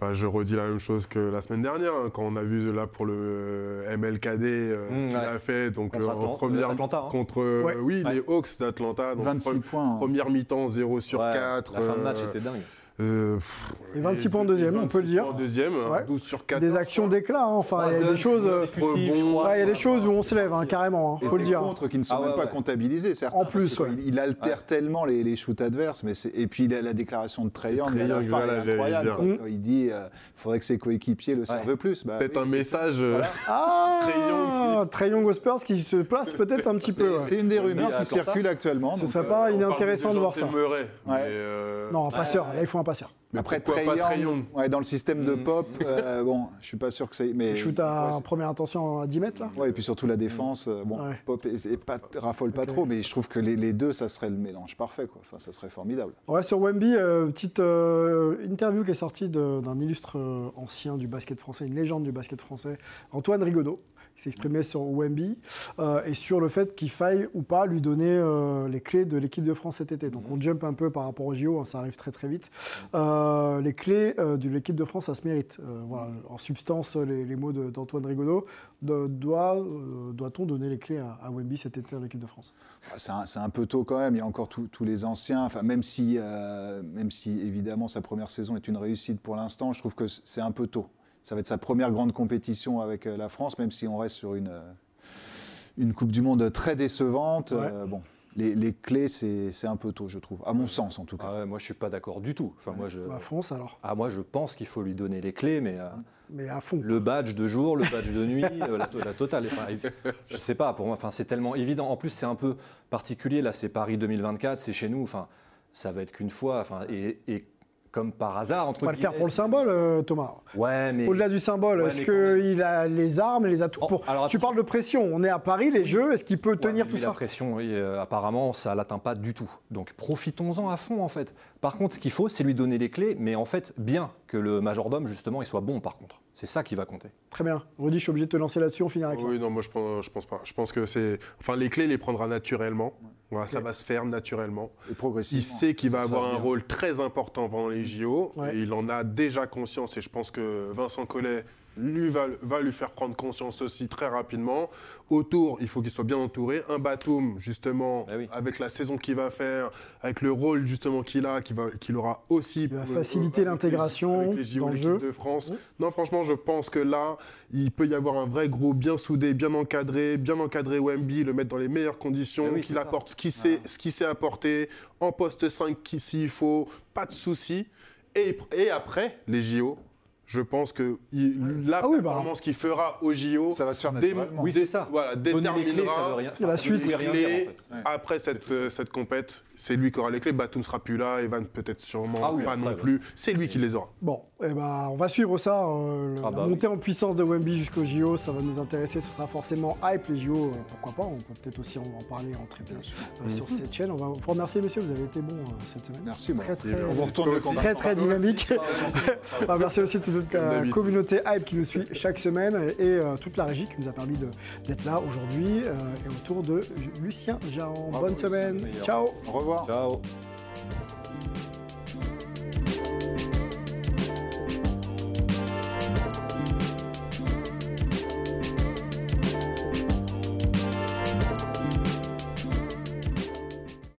bah, je redis la même chose que la semaine dernière, hein, quand on a vu là pour le euh, MLKD euh, Mmh, ce qu'il ouais. a fait. Donc, Contre euh, en première Atlanta, hein. contre euh, Ouais. oui, Ouais. les Hawks d'Atlanta. Donc, 26 pre- points. hein. Première mi-temps, 0 sur Ouais, 4. La fin de match était dingue. Euh, pff, Et 26 points en deuxième, on peut le 26 dire. points en deuxième, Ouais. 12 sur 4. Des actions d'éclat, hein. enfin il y a des choses, euh, il y a des choses où on se lève hein, carrément, Et faut le des dire. contres qui ne sont Ah ouais, même pas ouais. comptabilisés, certains, En plus, il, il altère tellement les, les shoots adverses. Mais et puis la, la déclaration de Trae Young, Trae à la Young, fin, voilà, incroyable. dire. Quand Il dit qu'il faudrait que ses coéquipiers le servent plus. Bah, Peut-être oui. un message. euh, Ah, Young aux Spurs qui se place peut-être un petit peu. C'est une des rumeurs qui circulent actuellement. Ce serait euh, pas inintéressant de voir ça. mais, euh, Non, passeur, là il faut un passeur. Mais Après Young ouais, dans le système de Mm. pop, euh, bon, je suis pas sûr que c'est. Mais Il shoot à ouais, première intention à 10 mètres là ouais, et puis surtout la défense. euh, bon, Ouais. pop et, et pas, raffole pas trop, mais je trouve que les, les deux, ça serait le mélange parfait, quoi. Enfin, ça serait formidable. On reste sur Wemby, euh, petite euh, interview qui est sortie d'un illustre euh, ancien du basket français, une légende du basket français, Antoine Rigaudot, qui s'exprimait sur Wemby euh, et sur le fait qu'il faille ou pas lui donner euh, les clés de l'équipe de France cet été. Donc on jump un peu par rapport au JO, hein, ça arrive très très vite. Euh, les clés euh, de l'équipe de France, ça se mérite. Euh, voilà, en substance, les, les mots d'Antoine Rigaudot, doit, euh, doit-on donner les clés à, à Wemby cet été à l'équipe de France? Ah, C'est un, peu tôt quand même. Il y a encore tous les anciens. Enfin, même si, euh, même si évidemment sa première saison est une réussite pour l'instant, je trouve que c'est un peu tôt. Ça va être sa première grande compétition avec euh, la France, même si on reste sur une, euh, une Coupe du Monde très décevante. Ouais. Euh, bon, les, les clés, c'est c'est un peu tôt, je trouve, à mon sens en tout cas. Ah ouais, moi, je suis pas d'accord du tout. Enfin, moi, je, Bah, fonce alors, ah, moi, je pense qu'il faut lui donner les clés, mais euh, mais à fond. le badge de jour, le badge de nuit, euh, la, to- la totale. Enfin, je sais pas. Pour moi, enfin, c'est tellement évident. En plus, c'est un peu particulier. Là, c'est Paris 2024, c'est chez nous. Enfin, ça va être qu'une fois. Enfin, et, et comme par hasard, entre On va le faire pour le symbole, euh, Thomas. Ouais, mais Au-delà du symbole, Ouais, est-ce qu'il a les armes et les atouts Oh, pour... alors Tu parles de pression, on est à Paris, les Jeux, est-ce qu'il peut Ouais, tenir mais tout ça La pression, oui, euh, apparemment, ça l'atteint pas du tout. Donc profitons-en à fond, en fait. Par contre, ce qu'il faut, c'est lui donner les clés, mais en fait, bien que le majordome, justement, il soit bon, par contre. C'est ça qui va compter. Très bien. Rudy, je suis obligé de te lancer là-dessus, on finira avec ça. Oui, non, moi je pense, je pense pas. Je pense que c'est. Enfin, les clés, il les prendra naturellement. Voilà, Ça va se faire naturellement. Et progressivement. Il sait qu'il va avoir un bien. rôle très important pendant les JO. Ouais. Et il en a déjà conscience. Et je pense que Vincent Collet lui va, va lui faire prendre conscience aussi très rapidement. Autour, il faut qu'il soit bien entouré. Un Batum, justement, oui. avec la saison qu'il va faire, avec le rôle justement qu'il a, qu'il va- qu'il aura aussi. va euh, faciliter les- l'intégration avec les JO, dans le jeu. de France. Non, franchement, je pense que là, il peut y avoir un vrai groupe bien soudé, bien encadré, bien encadré Wemby, le mettre dans les meilleures conditions, oui, qu'il apporte ce qu'il sait, ce qu'il sait apporter, en poste 5 qui- s'il faut, pas de souci. Et, et après, les JO, je pense que il- la Ah oui, bah. performance qu'il fera aux JO, Ça va se faire dé- naturellement. Oui, c'est ça. Voilà, les clés, déterminera ça veut rien. la ça suite. veut rien dire, en fait. après cette, euh, cette compète, c'est lui qui aura les clés. Batum sera plus là, Evan peut-être sûrement Ah oui, pas après, non plus. C'est lui qui les aura. Bon, eh ben, on va suivre ça. euh, le- Ah la bah montée en puissance de Wemby jusqu'au JO, ça va nous intéresser. Ce sera forcément hype, les JO, euh, pourquoi pas. On peut peut-être aussi en, parler en très bien euh, sur cette chaîne. On va vous remercier, messieurs, vous avez été bons euh, cette semaine. Merci. Très, très, On vous retourne très, très dynamique. Ah, merci aussi vous êtes la communauté hype qui nous suit chaque semaine et euh, toute la régie qui nous a permis d'être là aujourd'hui euh, et autour de Lucien Jahan. Bonne semaine. Ciao. Au revoir. Ciao.